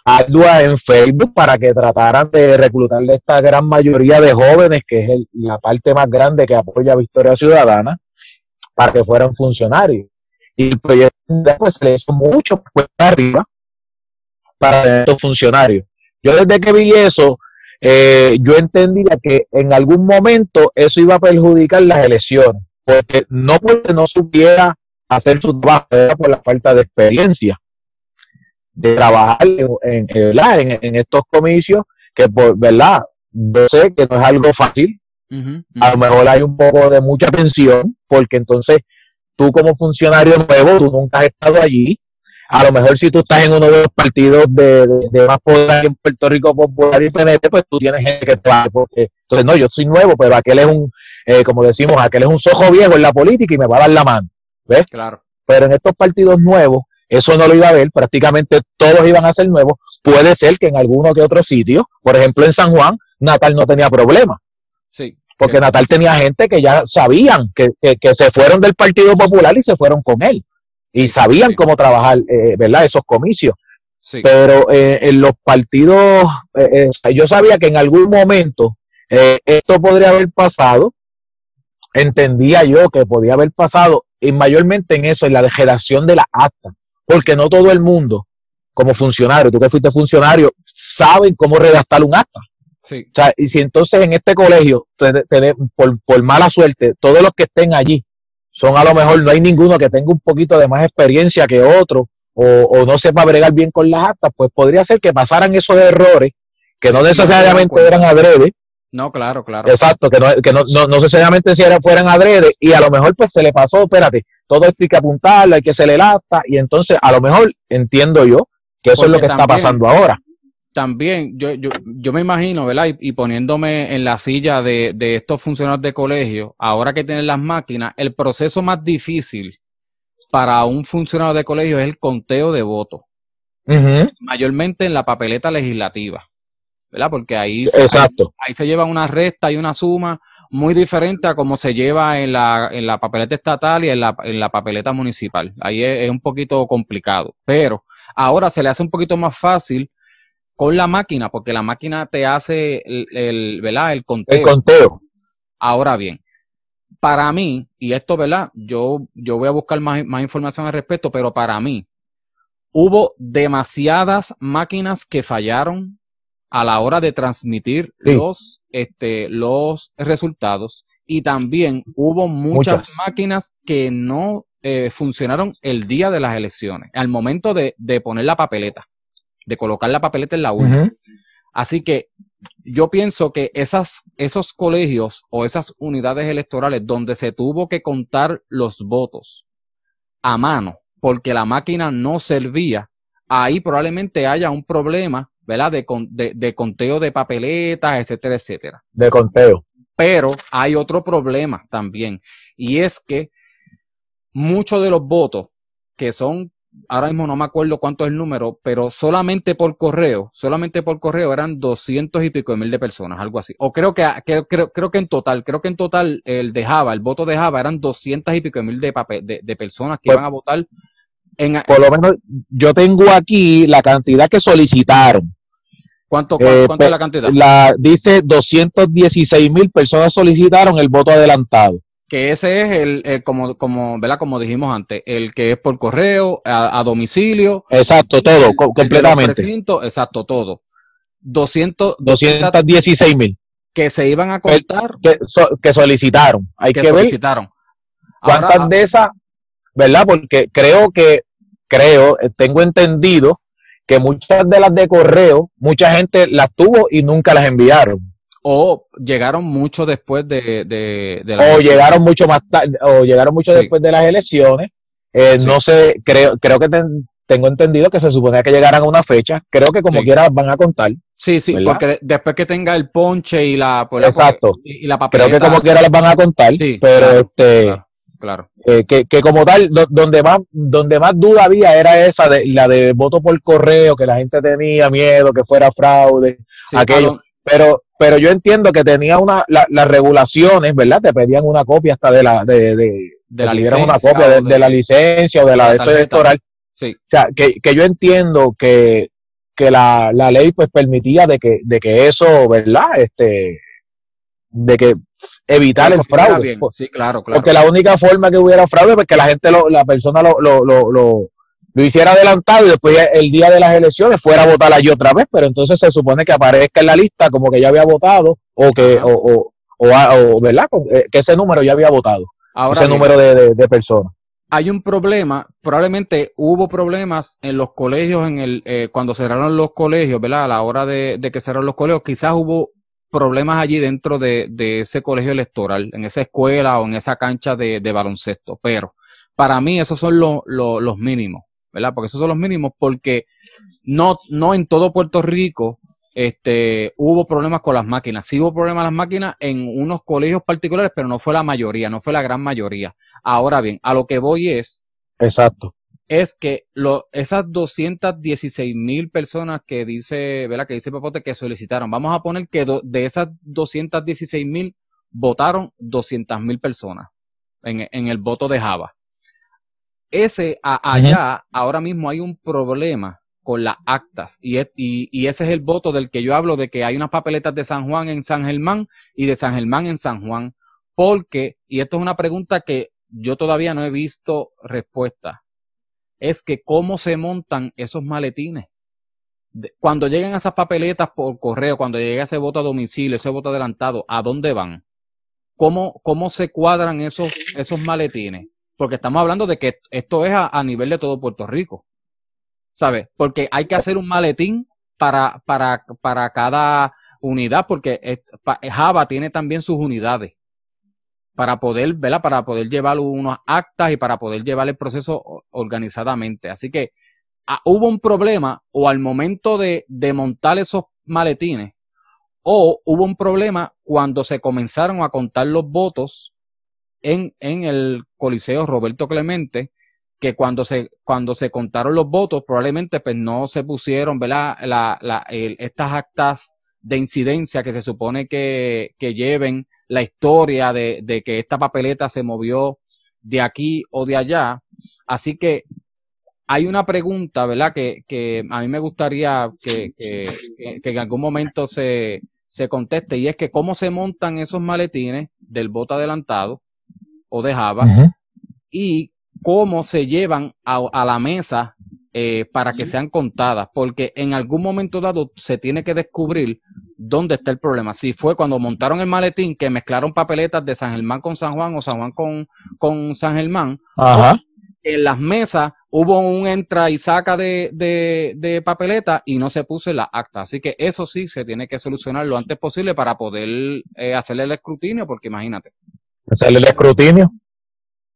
ardua en Facebook para que trataran de reclutar a esta gran mayoría de jóvenes, que es la parte más grande que apoya a Victoria Ciudadana, para que fueran funcionarios. Y el proyecto pues se le hizo mucho pues, arriba para estos funcionarios. Yo desde que vi eso, eh, yo entendía que en algún momento eso iba a perjudicar las elecciones, porque no porque no supiera hacer su trabajo, era por la falta de experiencia de trabajar en, en, estos comicios, que por verdad, yo sé que no es algo fácil, a lo mejor hay un poco de mucha tensión, porque entonces tú como funcionario nuevo, tú nunca has estado allí, a lo mejor si tú estás en uno de los partidos de, más poder en Puerto Rico Popular y PNP, pues tú tienes gente que te va, porque entonces no, yo soy nuevo, pero aquel es un, eh, como decimos, aquel es un sojo viejo en la política y me va a dar la mano, ¿ves? Claro. Pero en estos partidos nuevos, eso no lo iba a ver, prácticamente todos iban a ser nuevos, puede ser que en alguno que otro sitio, por ejemplo en San Juan, Natal no tenía problema. Sí. Porque Natal tenía gente que ya sabían que, que se fueron del Partido Popular y se fueron con él y sabían cómo trabajar, eh, ¿verdad? Esos comicios. Pero eh, en los partidos, eh, yo sabía que en algún momento esto podría haber pasado, entendía yo que podía haber pasado, y mayormente en eso, en la degeneración de la acta, porque no todo el mundo, como funcionario, tú que fuiste funcionario, saben cómo redactar un acta. Sí. O sea, y si entonces en este colegio, por, por mala suerte, todos los que estén allí son a lo mejor no hay ninguno que tenga un poquito de más experiencia que otro o, o no sepa bregar bien con las actas, pues podría ser que pasaran esos errores que no necesariamente eran adrede. No, claro, claro. Exacto, que no, que no, no, necesariamente si eran, fueran adrede y a lo mejor pues se le pasó, espérate, todo esto hay que apuntarlo, hay que hacer el acta y entonces a lo mejor entiendo yo que eso es lo que está pasando ahora también yo, yo, yo me imagino, ¿verdad? Y, poniéndome en la silla de, de, estos funcionarios de colegio, ahora que tienen las máquinas, el proceso más difícil para un funcionario de colegio es el conteo de votos. Mayormente en la papeleta legislativa, ¿verdad? Porque ahí se, ahí, se lleva una resta y una suma muy diferente a como se lleva en la, en la papeleta estatal y en la, en la papeleta municipal. Ahí es un poquito complicado. Pero ahora se le hace un poquito más fácil con la máquina, porque la máquina te hace el, el, ¿verdad? el conteo. El conteo. Ahora bien, para mí, y esto, ¿verdad? Yo, yo voy a buscar más, más información al respecto, pero para mí, hubo demasiadas máquinas que fallaron a la hora de transmitir los, este, los resultados y también hubo muchas, máquinas que no eh, funcionaron el día de las elecciones, al momento de, de poner la papeleta de colocar la papeleta en la urna. Así que yo pienso que esas, esos colegios o esas unidades electorales donde se tuvo que contar los votos a mano porque la máquina no servía, ahí probablemente haya un problema, ¿verdad? De, de, de conteo de papeletas, etcétera, etcétera. De conteo. Pero hay otro problema también, y es que muchos de los votos que son ahora mismo no me acuerdo cuánto es el número, pero solamente por correo, solamente por correo eran doscientos y pico de mil de personas, algo así. O creo que, creo, creo que en total, creo que en total el de Java, el voto de Java eran doscientas y pico de mil de, de, de personas que pues iban a votar. En, por lo menos yo tengo aquí la cantidad que solicitaron. ¿Cuánto, eh, cuánto, es la cantidad? La, dice 216 mil personas solicitaron el voto adelantado que ese es el, como, como, ¿verdad? Como dijimos antes, el que es por correo, a, domicilio. Exacto, todo, completamente. exacto, todo. 200, 216 mil. Que se iban a contar. Que, solicitaron. Hay que, solicitaron. ver cuántas de esas, ¿verdad? Porque creo que, creo, eh, tengo entendido que muchas de las de correo, mucha gente las tuvo y nunca las enviaron o llegaron mucho después de, de, o llegaron mucho más tarde o llegaron mucho después de las elecciones. Eh, no sé creo creo que tengo entendido que se suponía que llegaran a una fecha. Creo que como quiera van a contar sí sí porque después que tenga el ponche y la pues, exacto. y, la papeleta creo que como quiera les van a contar pero este claro, eh, que, que, como tal donde más donde más duda había era esa de la de voto por correo que la gente tenía miedo que fuera fraude aquello. Pero pero yo entiendo que tenía una las regulaciones, ¿verdad? Te pedían una copia hasta de la de, de, de la licencia, una copia de, la licencia o de la, de electoral. Sí. O sea, que, que yo entiendo que, que la, la ley pues permitía de que, de que eso, ¿verdad? Este, de que evitar el fraude. Sí, claro, claro. Porque la única forma que hubiera fraude es que la gente, lo, la persona lo, lo, lo, lo hiciera adelantado y después el día de las elecciones fuera a votar allí otra vez, pero entonces se supone que aparezca en la lista como que ya había votado o que, o, o, o, ¿verdad? Eh, que ese número ya había votado. ese número de, de, personas. Hay un problema, probablemente hubo problemas en los colegios, en el, eh, cuando cerraron los colegios, ¿verdad? A la hora de, de que cerraron los colegios, quizás hubo problemas allí dentro de, de, ese colegio electoral, en esa escuela o en esa cancha de, de baloncesto. Pero para mí esos son los, los, los mínimos. ¿Verdad? Porque esos son los mínimos, porque no, no en todo Puerto Rico este, hubo problemas con las máquinas. Sí hubo problemas con las máquinas en unos colegios particulares, pero no fue la mayoría, no fue la gran mayoría. Ahora bien, a lo que voy es. Exacto. Es que lo, esas 216 mil personas que dice, ¿verdad? Que dice Papote que solicitaron. Vamos a poner que de esas 216 mil votaron 200 mil personas en, en el voto de Java. Ese allá, ahora mismo hay un problema con las actas y, y, ese es el voto del que yo hablo de que hay unas papeletas de San Juan en San Germán y de San Germán en San Juan. Porque, y esto es una pregunta que yo todavía no he visto respuesta, es que cómo se montan esos maletines. Cuando llegan esas papeletas por correo, cuando llega ese voto a domicilio, ese voto adelantado, ¿a dónde van? ¿Cómo, cómo se cuadran esos, esos maletines? Porque estamos hablando de que esto es a, nivel de todo Puerto Rico. ¿Sabes? Porque hay que hacer un maletín para, para, para cada unidad, porque Java tiene también sus unidades para poder, ¿verdad? Para poder llevar unas actas y para poder llevar el proceso organizadamente. Así que ah, hubo un problema o al momento de, de montar esos maletines o hubo un problema cuando se comenzaron a contar los votos en, en el Coliseo Roberto Clemente, que cuando se, cuando se contaron los votos, probablemente pues no se pusieron, ¿verdad? La, la, estas actas de incidencia que se supone que, que lleven la historia de, de, que esta papeleta se movió de aquí o de allá. Así que hay una pregunta, ¿verdad? Que, que a mí me gustaría que, que, que en algún momento se, se conteste y es que cómo se montan esos maletines del voto adelantado o de Java y cómo se llevan a, la mesa eh, para que sean contadas, porque en algún momento dado se tiene que descubrir dónde está el problema. Si fue cuando montaron el maletín que mezclaron papeletas de San Germán con San Juan o San Juan con, con San Germán, en las mesas hubo un entra y saca de, de, de papeleta y no se puso en la acta. Así que eso sí se tiene que solucionar lo antes posible para poder eh, hacerle el escrutinio, porque imagínate. Hacerle el escrutinio.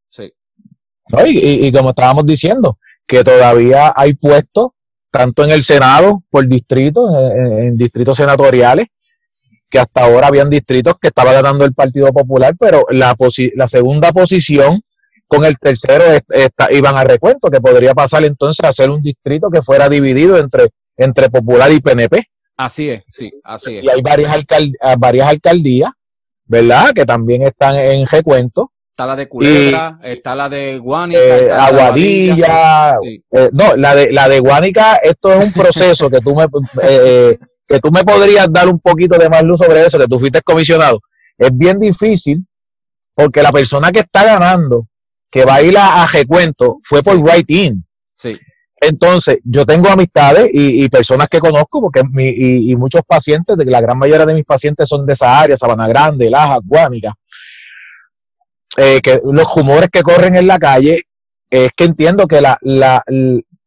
Sí. Y, como estábamos diciendo, que todavía hay puestos, tanto en el Senado por distrito, en, distritos senatoriales, que hasta ahora habían distritos que estaba ganando el Partido Popular, pero la, la segunda posición con el tercero iban a recuento, que podría pasar entonces a ser un distrito que fuera dividido entre, entre Popular y PNP. Así es, sí, así es. Y hay varias, varias alcaldías, ¿verdad? Que también están en recuento. Está la de Culebra, está la de Guánica. Eh, Aguadilla. Eh, no, la de, la de Guánica, esto es un proceso que tú me, eh, que tú me podrías dar un poquito de más luz sobre eso, que tú fuiste comisionado. Es bien difícil porque la persona que está ganando, que va a ir a, recuento, fue por write-in. Sí. Entonces, yo tengo amistades y, personas que conozco, porque mi, y, muchos pacientes, la gran mayoría de mis pacientes son de esa área, Sabana Grande, Laja, Guánica, eh, que los rumores que corren en la calle es que entiendo que la, la,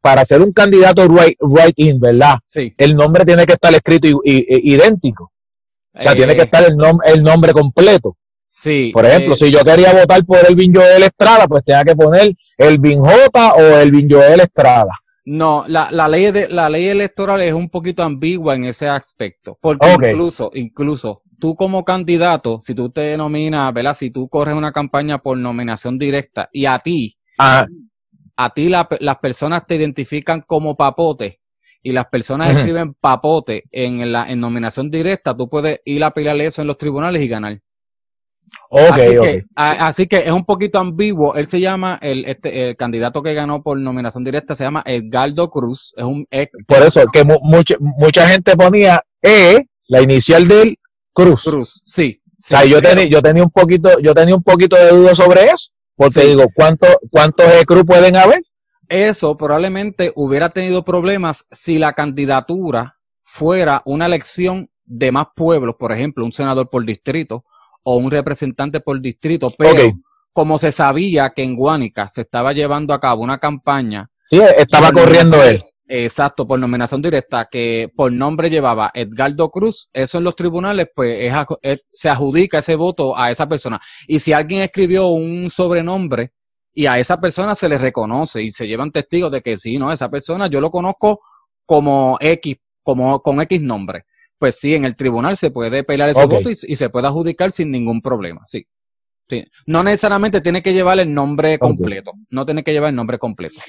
para ser un candidato right, in, ¿verdad? Sí. El nombre tiene que estar escrito idéntico. O sea, tiene que eh. estar el, el nombre completo. Sí. Por ejemplo, eh. si yo quería votar por el Joel Estrada, pues tenía que poner el J o el Joel Estrada. No, la, la, ley de, la ley electoral es un poquito ambigua en ese aspecto. Porque incluso, incluso tú como candidato, si tú te denominas, ¿verdad? Si tú corres una campaña por nominación directa y a ti, a ti las personas te identifican como papote y las personas escriben papote en la en nominación directa, tú puedes ir a pelearle eso en los tribunales y ganar. Así, Que, así que es un poquito ambiguo. Él se llama, el, este, el candidato que ganó por nominación directa se llama Edgardo Cruz. Es un Por eso, que mucha, mucha gente ponía E, la inicial del Cruz. Cruz, sí. o sea, yo, tenía, yo tenía un poquito, yo tenía un poquito de duda sobre eso, porque digo, ¿cuánto, ¿cuántos E-Cruz pueden haber? Eso probablemente hubiera tenido problemas si la candidatura fuera una elección de más pueblos, por ejemplo, un senador por distrito o un representante por distrito, pero como se sabía que en Guánica se estaba llevando a cabo una campaña. Sí, estaba corriendo él. Exacto, por nominación directa, que por nombre llevaba Edgardo Cruz, eso en los tribunales, pues se adjudica ese voto a esa persona. Y si alguien escribió un sobrenombre y a esa persona se le reconoce y se llevan testigos de que sí, no, esa persona yo lo conozco como X, como con X nombre. Pues sí, en el tribunal se puede pelear ese voto y, se puede adjudicar sin ningún problema, sí. No necesariamente tiene que llevar el nombre completo, no tiene que llevar el nombre completo.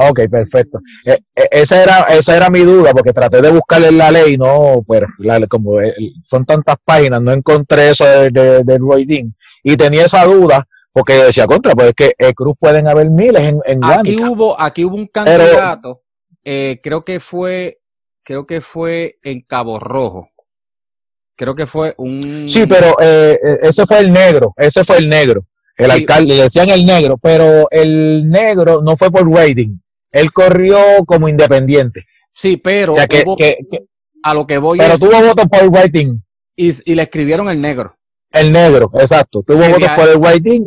Ok, perfecto. Eh, eh, esa, era, esa era mi duda, porque traté de buscarle en la ley, no, pues como eh, son tantas páginas, no encontré eso del de, de Y tenía esa duda, porque decía contra, pues es que el Cruz pueden haber miles en, en Aquí hubo, aquí hubo un candidato, creo que fue, creo que fue en Cabo Rojo. Creo que fue un. Sí, pero ese fue el negro, ese fue el negro. El alcalde, le decían el negro, pero el negro no fue por rating. Él corrió como independiente. Sí, pero a lo que voy Pero tuvo votos por rating. Y, le escribieron el negro. El negro, exacto. Tuvo votos por el rating.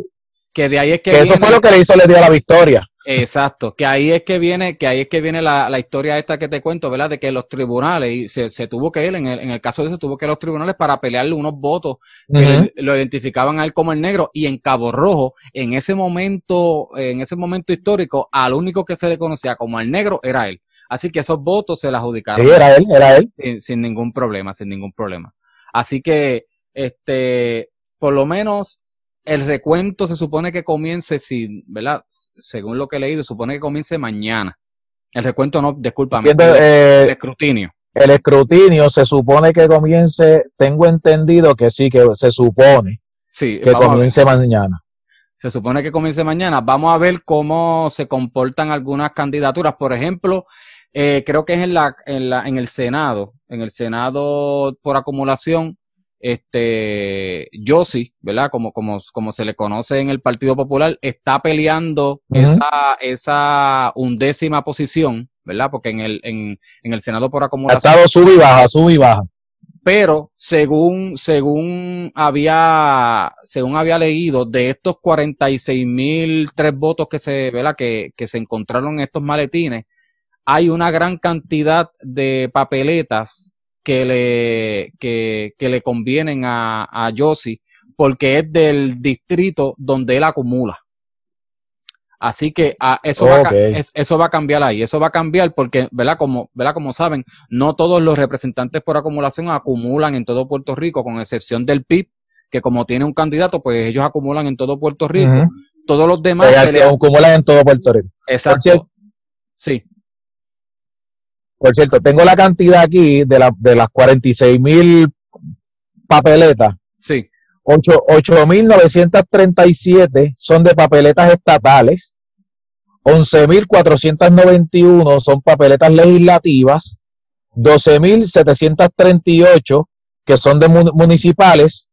Que de ahí es que. que eso fue lo que le hizo, le dio la victoria. Exacto, que ahí es que viene, que ahí es que viene la, la, historia esta que te cuento, ¿verdad? De que los tribunales, y se, se tuvo que ir, en el, en el caso de eso, tuvo que ir los tribunales para pelearle unos votos que lo identificaban a él como el negro, y en Cabo Rojo, en ese momento, en ese momento histórico, al único que se le conocía como el negro era él. Así que esos votos se le adjudicaron. Sí, era él, era él. Sin, sin ningún problema, sin ningún problema. Así que, este, por lo menos el recuento se supone que comience, si, ¿verdad? Según lo que he leído, se supone que comience mañana. El recuento no, discúlpame. el, eh, escrutinio. El escrutinio se supone que comience, tengo entendido que sí, que se supone sí, que comience mañana. Se supone que comience mañana. Vamos a ver cómo se comportan algunas candidaturas. Por ejemplo, eh, creo que es en, la, en, la, en el Senado. En el Senado por acumulación este Yossi, ¿verdad? Como, como, como se le conoce en el Partido Popular, está peleando esa, esa undécima posición, ¿verdad? Porque en el, en, en el Senado por acumulación. Ha estado sub y baja, sub y baja. Pero según, según había, según había leído, de estos 46 mil tres votos que se, ¿verdad? Que, que se encontraron en estos maletines, hay una gran cantidad de papeletas que le, que, que le convienen a, a porque es del distrito donde él acumula. Así que ah, eso, va a, eso va a cambiar ahí, eso va a cambiar porque, ¿verdad? Como, ¿verdad? Como saben, no todos los representantes por acumulación acumulan en todo Puerto Rico, con excepción del PIB, que como tiene un candidato, pues ellos acumulan en todo Puerto Rico. Todos los demás se le... acumulan en todo Puerto Rico. Exacto. sí. Por cierto, tengo la cantidad aquí de, la, de las 46 mil papeletas. Sí. 8.937 son de papeletas estatales, 11.491 son papeletas legislativas, 12.738 que son de municipales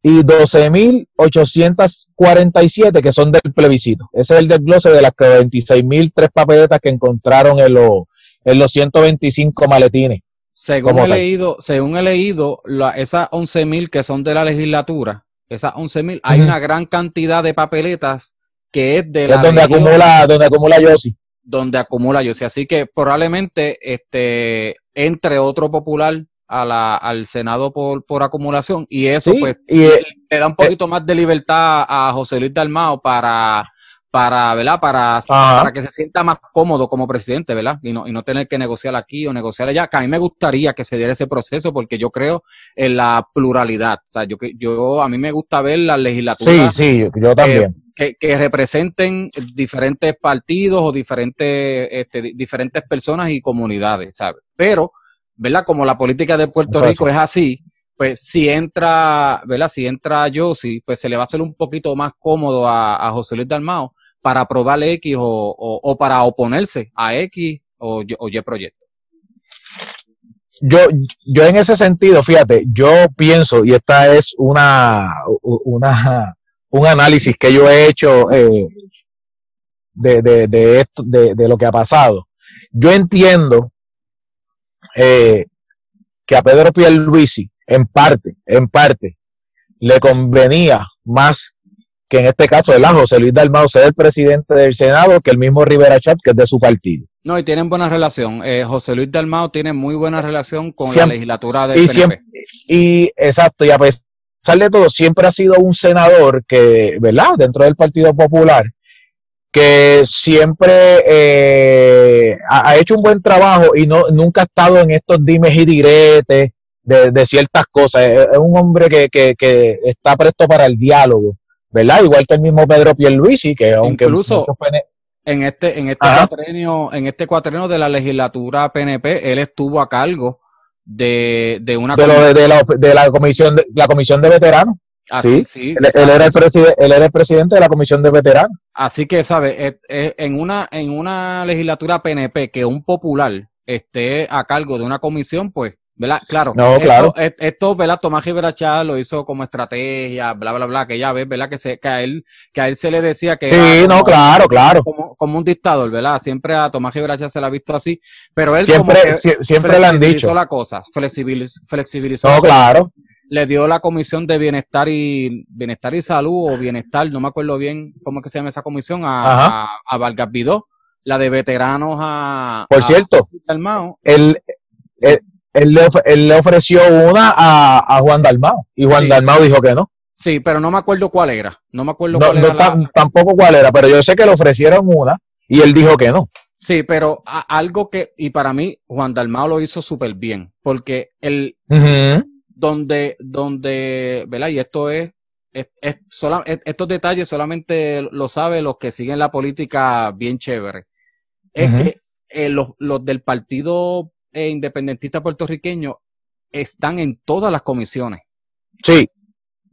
y 12.847 que son del plebiscito. Ese es el desglose de las 26.003 papeletas que encontraron en, en los 125 maletines. Según he leído, según he leído, la, esas 11.000 que son de la legislatura, esas 11.000, hay una gran cantidad de papeletas que es de la donde acumula, donde acumula Yossi. Donde acumula Yossi. Así que probablemente este entre otro popular a la, al Senado por, por acumulación y eso pues y, le, da un poquito más de libertad a José Luis Dalmao para para, ¿verdad? Para, para que se sienta más cómodo como presidente, ¿verdad? Y no, y no tener que negociar aquí o negociar allá, que a mí me gustaría que se diera ese proceso porque yo creo en la pluralidad. O sea, yo, yo a mí me gusta ver la legislatura. Sí, sí, yo también. que, que, representen diferentes partidos o diferentes, este, diferentes personas y comunidades, ¿sabes? Pero, ¿verdad? Como la política de Puerto Rico es así, pues si entra, ¿verdad? Si entra Josie, pues se le va a hacer un poquito más cómodo a, José Luis Dalmao para aprobar X o, o, para oponerse a X o, o Y proyecto. Yo, yo en ese sentido, fíjate, yo pienso, y esta es una, una, un análisis que yo he hecho eh, de, de, de, esto, de, de, lo que ha pasado. Yo entiendo eh, que a Pedro Pierluisi en parte, en parte, le convenía más que en este caso de la José Luis Dalmau ser el presidente del Senado que el mismo Rivera Chat, que es de su partido. No, y tienen buena relación. Eh, José Luis Dalmau tiene muy buena relación con la legislatura del y PNP. y exacto, y a pesar de todo, siempre ha sido un senador que, ¿verdad? Dentro del Partido Popular, que siempre eh, ha, hecho un buen trabajo y no nunca ha estado en estos dimes y diretes de, ciertas cosas. Es, un hombre que, que, que, está presto para el diálogo, ¿verdad? Igual que el mismo Pedro Pierluisi, que aunque incluso en este en este cuatrenio en este cuatrenio de la legislatura PNP él estuvo a cargo de, de una de, de, la, de la comisión de la comisión de veteranos. Así, sí. él, era el él era el presidente de la comisión de veteranos. Así que, ¿sabe? En una, en una legislatura PNP que un popular esté a cargo de una comisión, pues ¿verdad? Claro. No, esto, claro. Esto, ¿verdad? Tomás Gibrachá lo hizo como estrategia, bla, bla, bla, que ya ves, ¿verdad? Que, se, que, a él, que a él se le decía que. Sí, no, claro, claro. Como, como, un dictador, ¿verdad? Siempre a Tomás Gibrachá se le ha visto así, pero él siempre, como que siempre le han dicho. la cosa, flexibilizó, flexibilizó. No, claro. Le dio la comisión de bienestar y bienestar y salud o bienestar, no me acuerdo bien cómo es que se llama esa comisión, a, a, a Vargas Vidó, la de veteranos a. Por cierto, el, el, él le, él le ofreció una a, a Juan Dalmao y Juan Dalmao dijo que no. Sí, pero no me acuerdo cuál era. No me acuerdo cuál era. Tampoco cuál era, pero yo sé que le ofrecieron una y él dijo que no. Sí, pero algo que, y para mí, Juan Dalmao lo hizo súper bien, porque el, donde, donde, ¿verdad? Y esto es, es, es, estos detalles solamente lo saben los que siguen la política bien chévere. Es que eh, los, los del partido e independentista puertorriqueño están en todas las comisiones. Sí.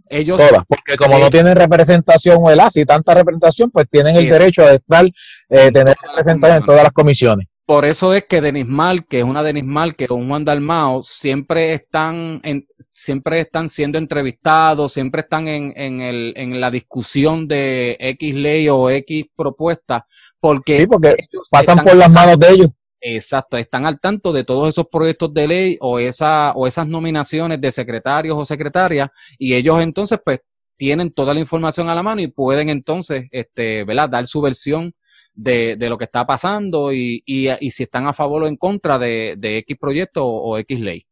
Ellos, todas, porque como no tienen representación o el ASI, tanta representación, pues tienen el derecho a estar, eh, tener representación en todas las comisiones. Por eso es que Denis Mal, que es una Denis Mal, que es un Juan Dalmao, siempre están, en, siempre están siendo entrevistados, siempre están en, en, el, en la discusión de X ley o X propuesta, porque, sí, porque pasan por las manos de ellos. Exacto, están al tanto de todos esos proyectos de ley o, esa, o esas nominaciones de secretarios o secretarias y ellos entonces pues tienen toda la información a la mano y pueden entonces este, ¿verdad? dar su versión de, de lo que está pasando y, y, y, si están a favor o en contra de, de X proyecto o, X ley.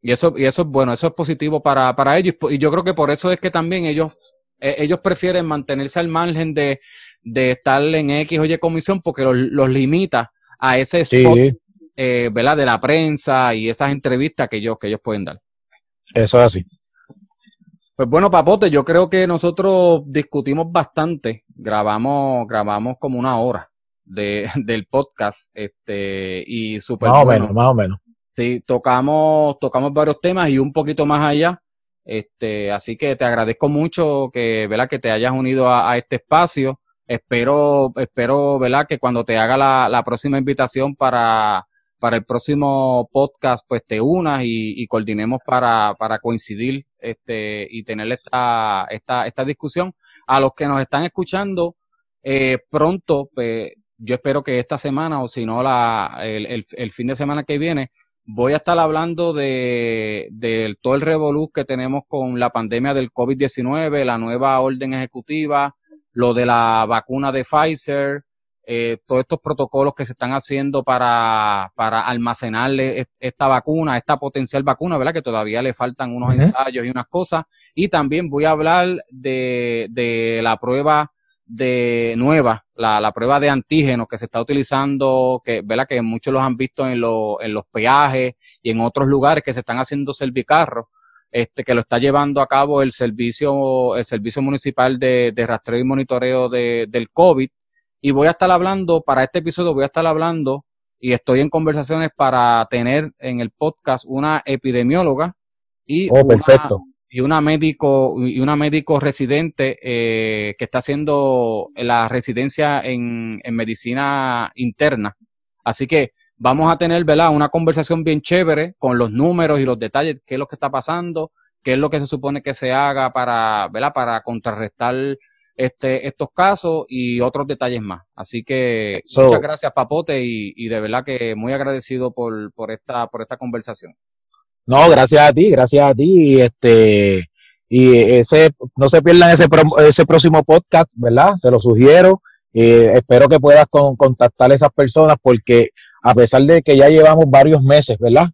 Y eso, y eso es bueno, eso es positivo para, para ellos. Y yo creo que por eso es que también ellos e, ellos prefieren mantenerse al margen de, de estar en X o Y comisión porque los, los limita a ese spot, eh, ¿verdad? De la prensa y esas entrevistas que ellos, que ellos pueden dar. Eso es así. Pues bueno, Papote, yo creo que nosotros discutimos bastante, grabamos, grabamos como una hora de, del podcast, este, y súper Más o menos, más o menos. Sí, tocamos, tocamos varios temas y un poquito más allá. Este, así que te agradezco mucho que, ¿verdad? Que te hayas unido a, este espacio. Espero, espero, ¿verdad? Que cuando te haga la, la próxima invitación para, para el próximo podcast, pues te unas y, y coordinemos para, para coincidir, este, y tener esta, esta, esta discusión. A los que nos están escuchando, eh, pronto, pues, yo espero que esta semana o si no la, el, el, el fin de semana que viene, voy a estar hablando de, de todo el revolú que tenemos con la pandemia del COVID-19, la nueva orden ejecutiva, lo de la vacuna de Pfizer, eh, todos estos protocolos que se están haciendo para, para almacenarle esta vacuna, esta potencial vacuna, ¿verdad? Que todavía le faltan unos ensayos y unas cosas. Y también voy a hablar de, de la prueba de nueva, la, la prueba de antígenos que se está utilizando, que, ¿verdad? que muchos los han visto en, en los peajes y en otros lugares que se están haciendo servicarros, este, que lo está llevando a cabo el servicio, el servicio municipal de, de rastreo y monitoreo de, del COVID. Y voy a estar hablando, para este episodio voy a estar hablando y estoy en conversaciones para tener en el podcast una epidemióloga y oh, y una médico y una médico residente eh, que está haciendo la residencia en, en, medicina interna. Así que vamos a tener, ¿verdad? Una conversación bien chévere con los números y los detalles, qué es lo que está pasando, qué es lo que se supone que se haga para, ¿verdad? Para contrarrestar este, estos casos y otros detalles más. Así que muchas gracias, Papote, y, y de verdad que muy agradecido por, por esta, por esta conversación. No, gracias a ti, gracias a ti. Este, y ese, no se pierdan ese, ese próximo podcast, ¿verdad? Se lo sugiero. Eh, espero que puedas con, contactar a esas personas porque a pesar de que ya llevamos varios meses, ¿verdad?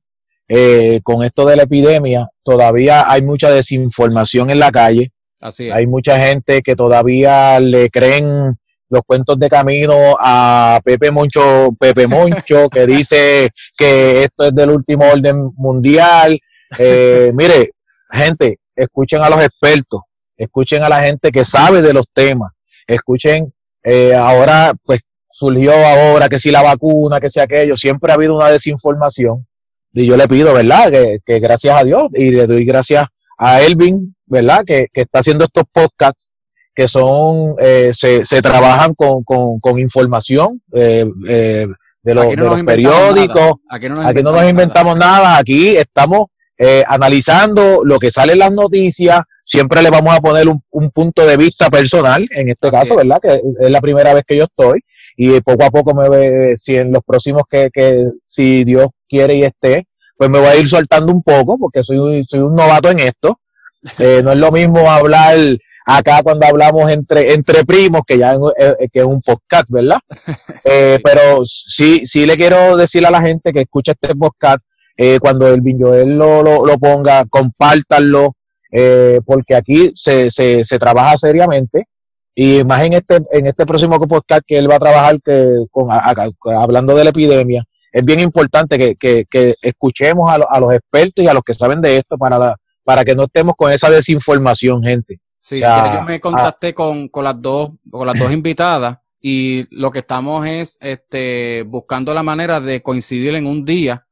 Eh, con esto de la epidemia, todavía hay mucha desinformación en la calle. Así Hay mucha gente que todavía le creen los cuentos de camino a Pepe Moncho, Pepe Moncho, que dice que esto es del último orden mundial. Eh, mire, gente, escuchen a los expertos, escuchen a la gente que sabe de los temas, escuchen, eh, ahora pues surgió ahora que si la vacuna, que si aquello, siempre ha habido una desinformación. Y yo le pido, ¿verdad? Que, que gracias a Dios y le doy gracias a Elvin, ¿verdad? Que, que está haciendo estos podcasts que son, eh, se, se trabajan con, con, con información eh, eh, de, los, no de los periódicos. Aquí no nos, aquí no nos inventamos nada. nada. Aquí estamos eh, analizando lo que sale en las noticias. Siempre le vamos a poner un, un punto de vista personal, en este Así caso. ¿verdad? Que es la primera vez que yo estoy. Y poco a poco me ve, si en los próximos que, que si Dios quiere y esté, pues me voy a ir soltando un poco, porque soy, soy un novato en esto. Eh, no es lo mismo hablar acá cuando hablamos entre, entre primos, que ya es, que es un podcast, ¿verdad? Eh, pero sí, sí le quiero decir a la gente que escucha este podcast, eh, cuando el Joel lo, lo, lo ponga, compártanlo, eh, porque aquí se, se, se trabaja seriamente. Y más en este, en este próximo podcast que él va a trabajar que, con, a, a, hablando de la epidemia, es bien importante que, que, que escuchemos a, lo, a, los expertos y a los que saben de esto para, para que no estemos con esa desinformación, gente. Sí, yo me contacté ah, con, con las dos, con las dos invitadas y lo que estamos es este buscando la manera de coincidir en un día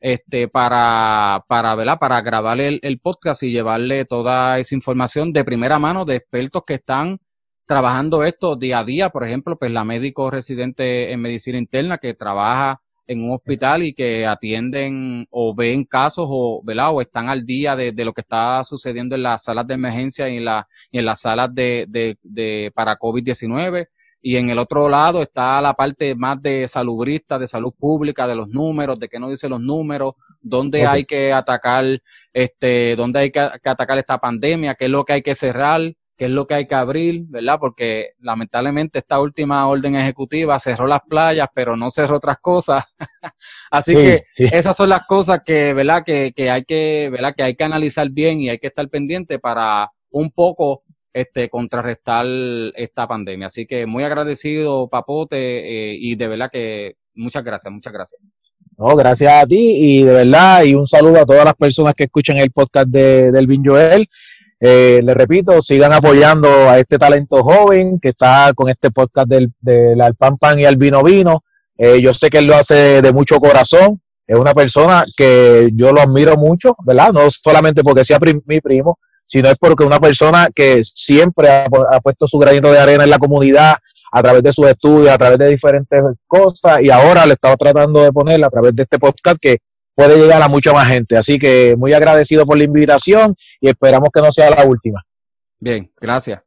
este para para ¿verdad? para grabar el, el podcast y llevarle toda esa información de primera mano de expertos que están trabajando esto día a día, por ejemplo, pues la médico residente en medicina interna que trabaja en un hospital y que atienden o ven casos o, ¿verdad? o están al día de, de lo que está sucediendo en las salas de emergencia y en, la, y en las salas de, de, de para COVID-19. Y en el otro lado está la parte más de salubrista, de salud pública, de los números, de qué nos dicen los números, dónde okay. hay que atacar, este, dónde hay que, que atacar esta pandemia, qué es lo que hay que cerrar, qué es lo que hay que abrir, ¿verdad? Porque lamentablemente esta última orden ejecutiva cerró las playas, pero no cerró otras cosas. Así sí, que sí. esas son las cosas que, ¿verdad? Que, que hay que, ¿verdad? Que hay que analizar bien y hay que estar pendiente para un poco este, contrarrestar esta pandemia. Así que muy agradecido, Papote, eh, y de verdad que muchas gracias, muchas gracias. No, gracias a ti y de verdad, y un saludo a todas las personas que escuchan el podcast de, del Vin Joel. Eh, repito, sigan apoyando a este talento joven que está con este podcast del, del al pan pan y al vino vino. Eh, yo sé que él lo hace de mucho corazón. Es una persona que yo lo admiro mucho, ¿verdad? No solamente porque sea mi primo, sino es porque una persona que siempre ha, puesto su granito de arena en la comunidad a través de sus estudios, a través de diferentes cosas, y ahora le estaba tratando de poner a través de este podcast que puede llegar a mucha más gente. Así que muy agradecido por la invitación y esperamos que no sea la última. Bien, gracias.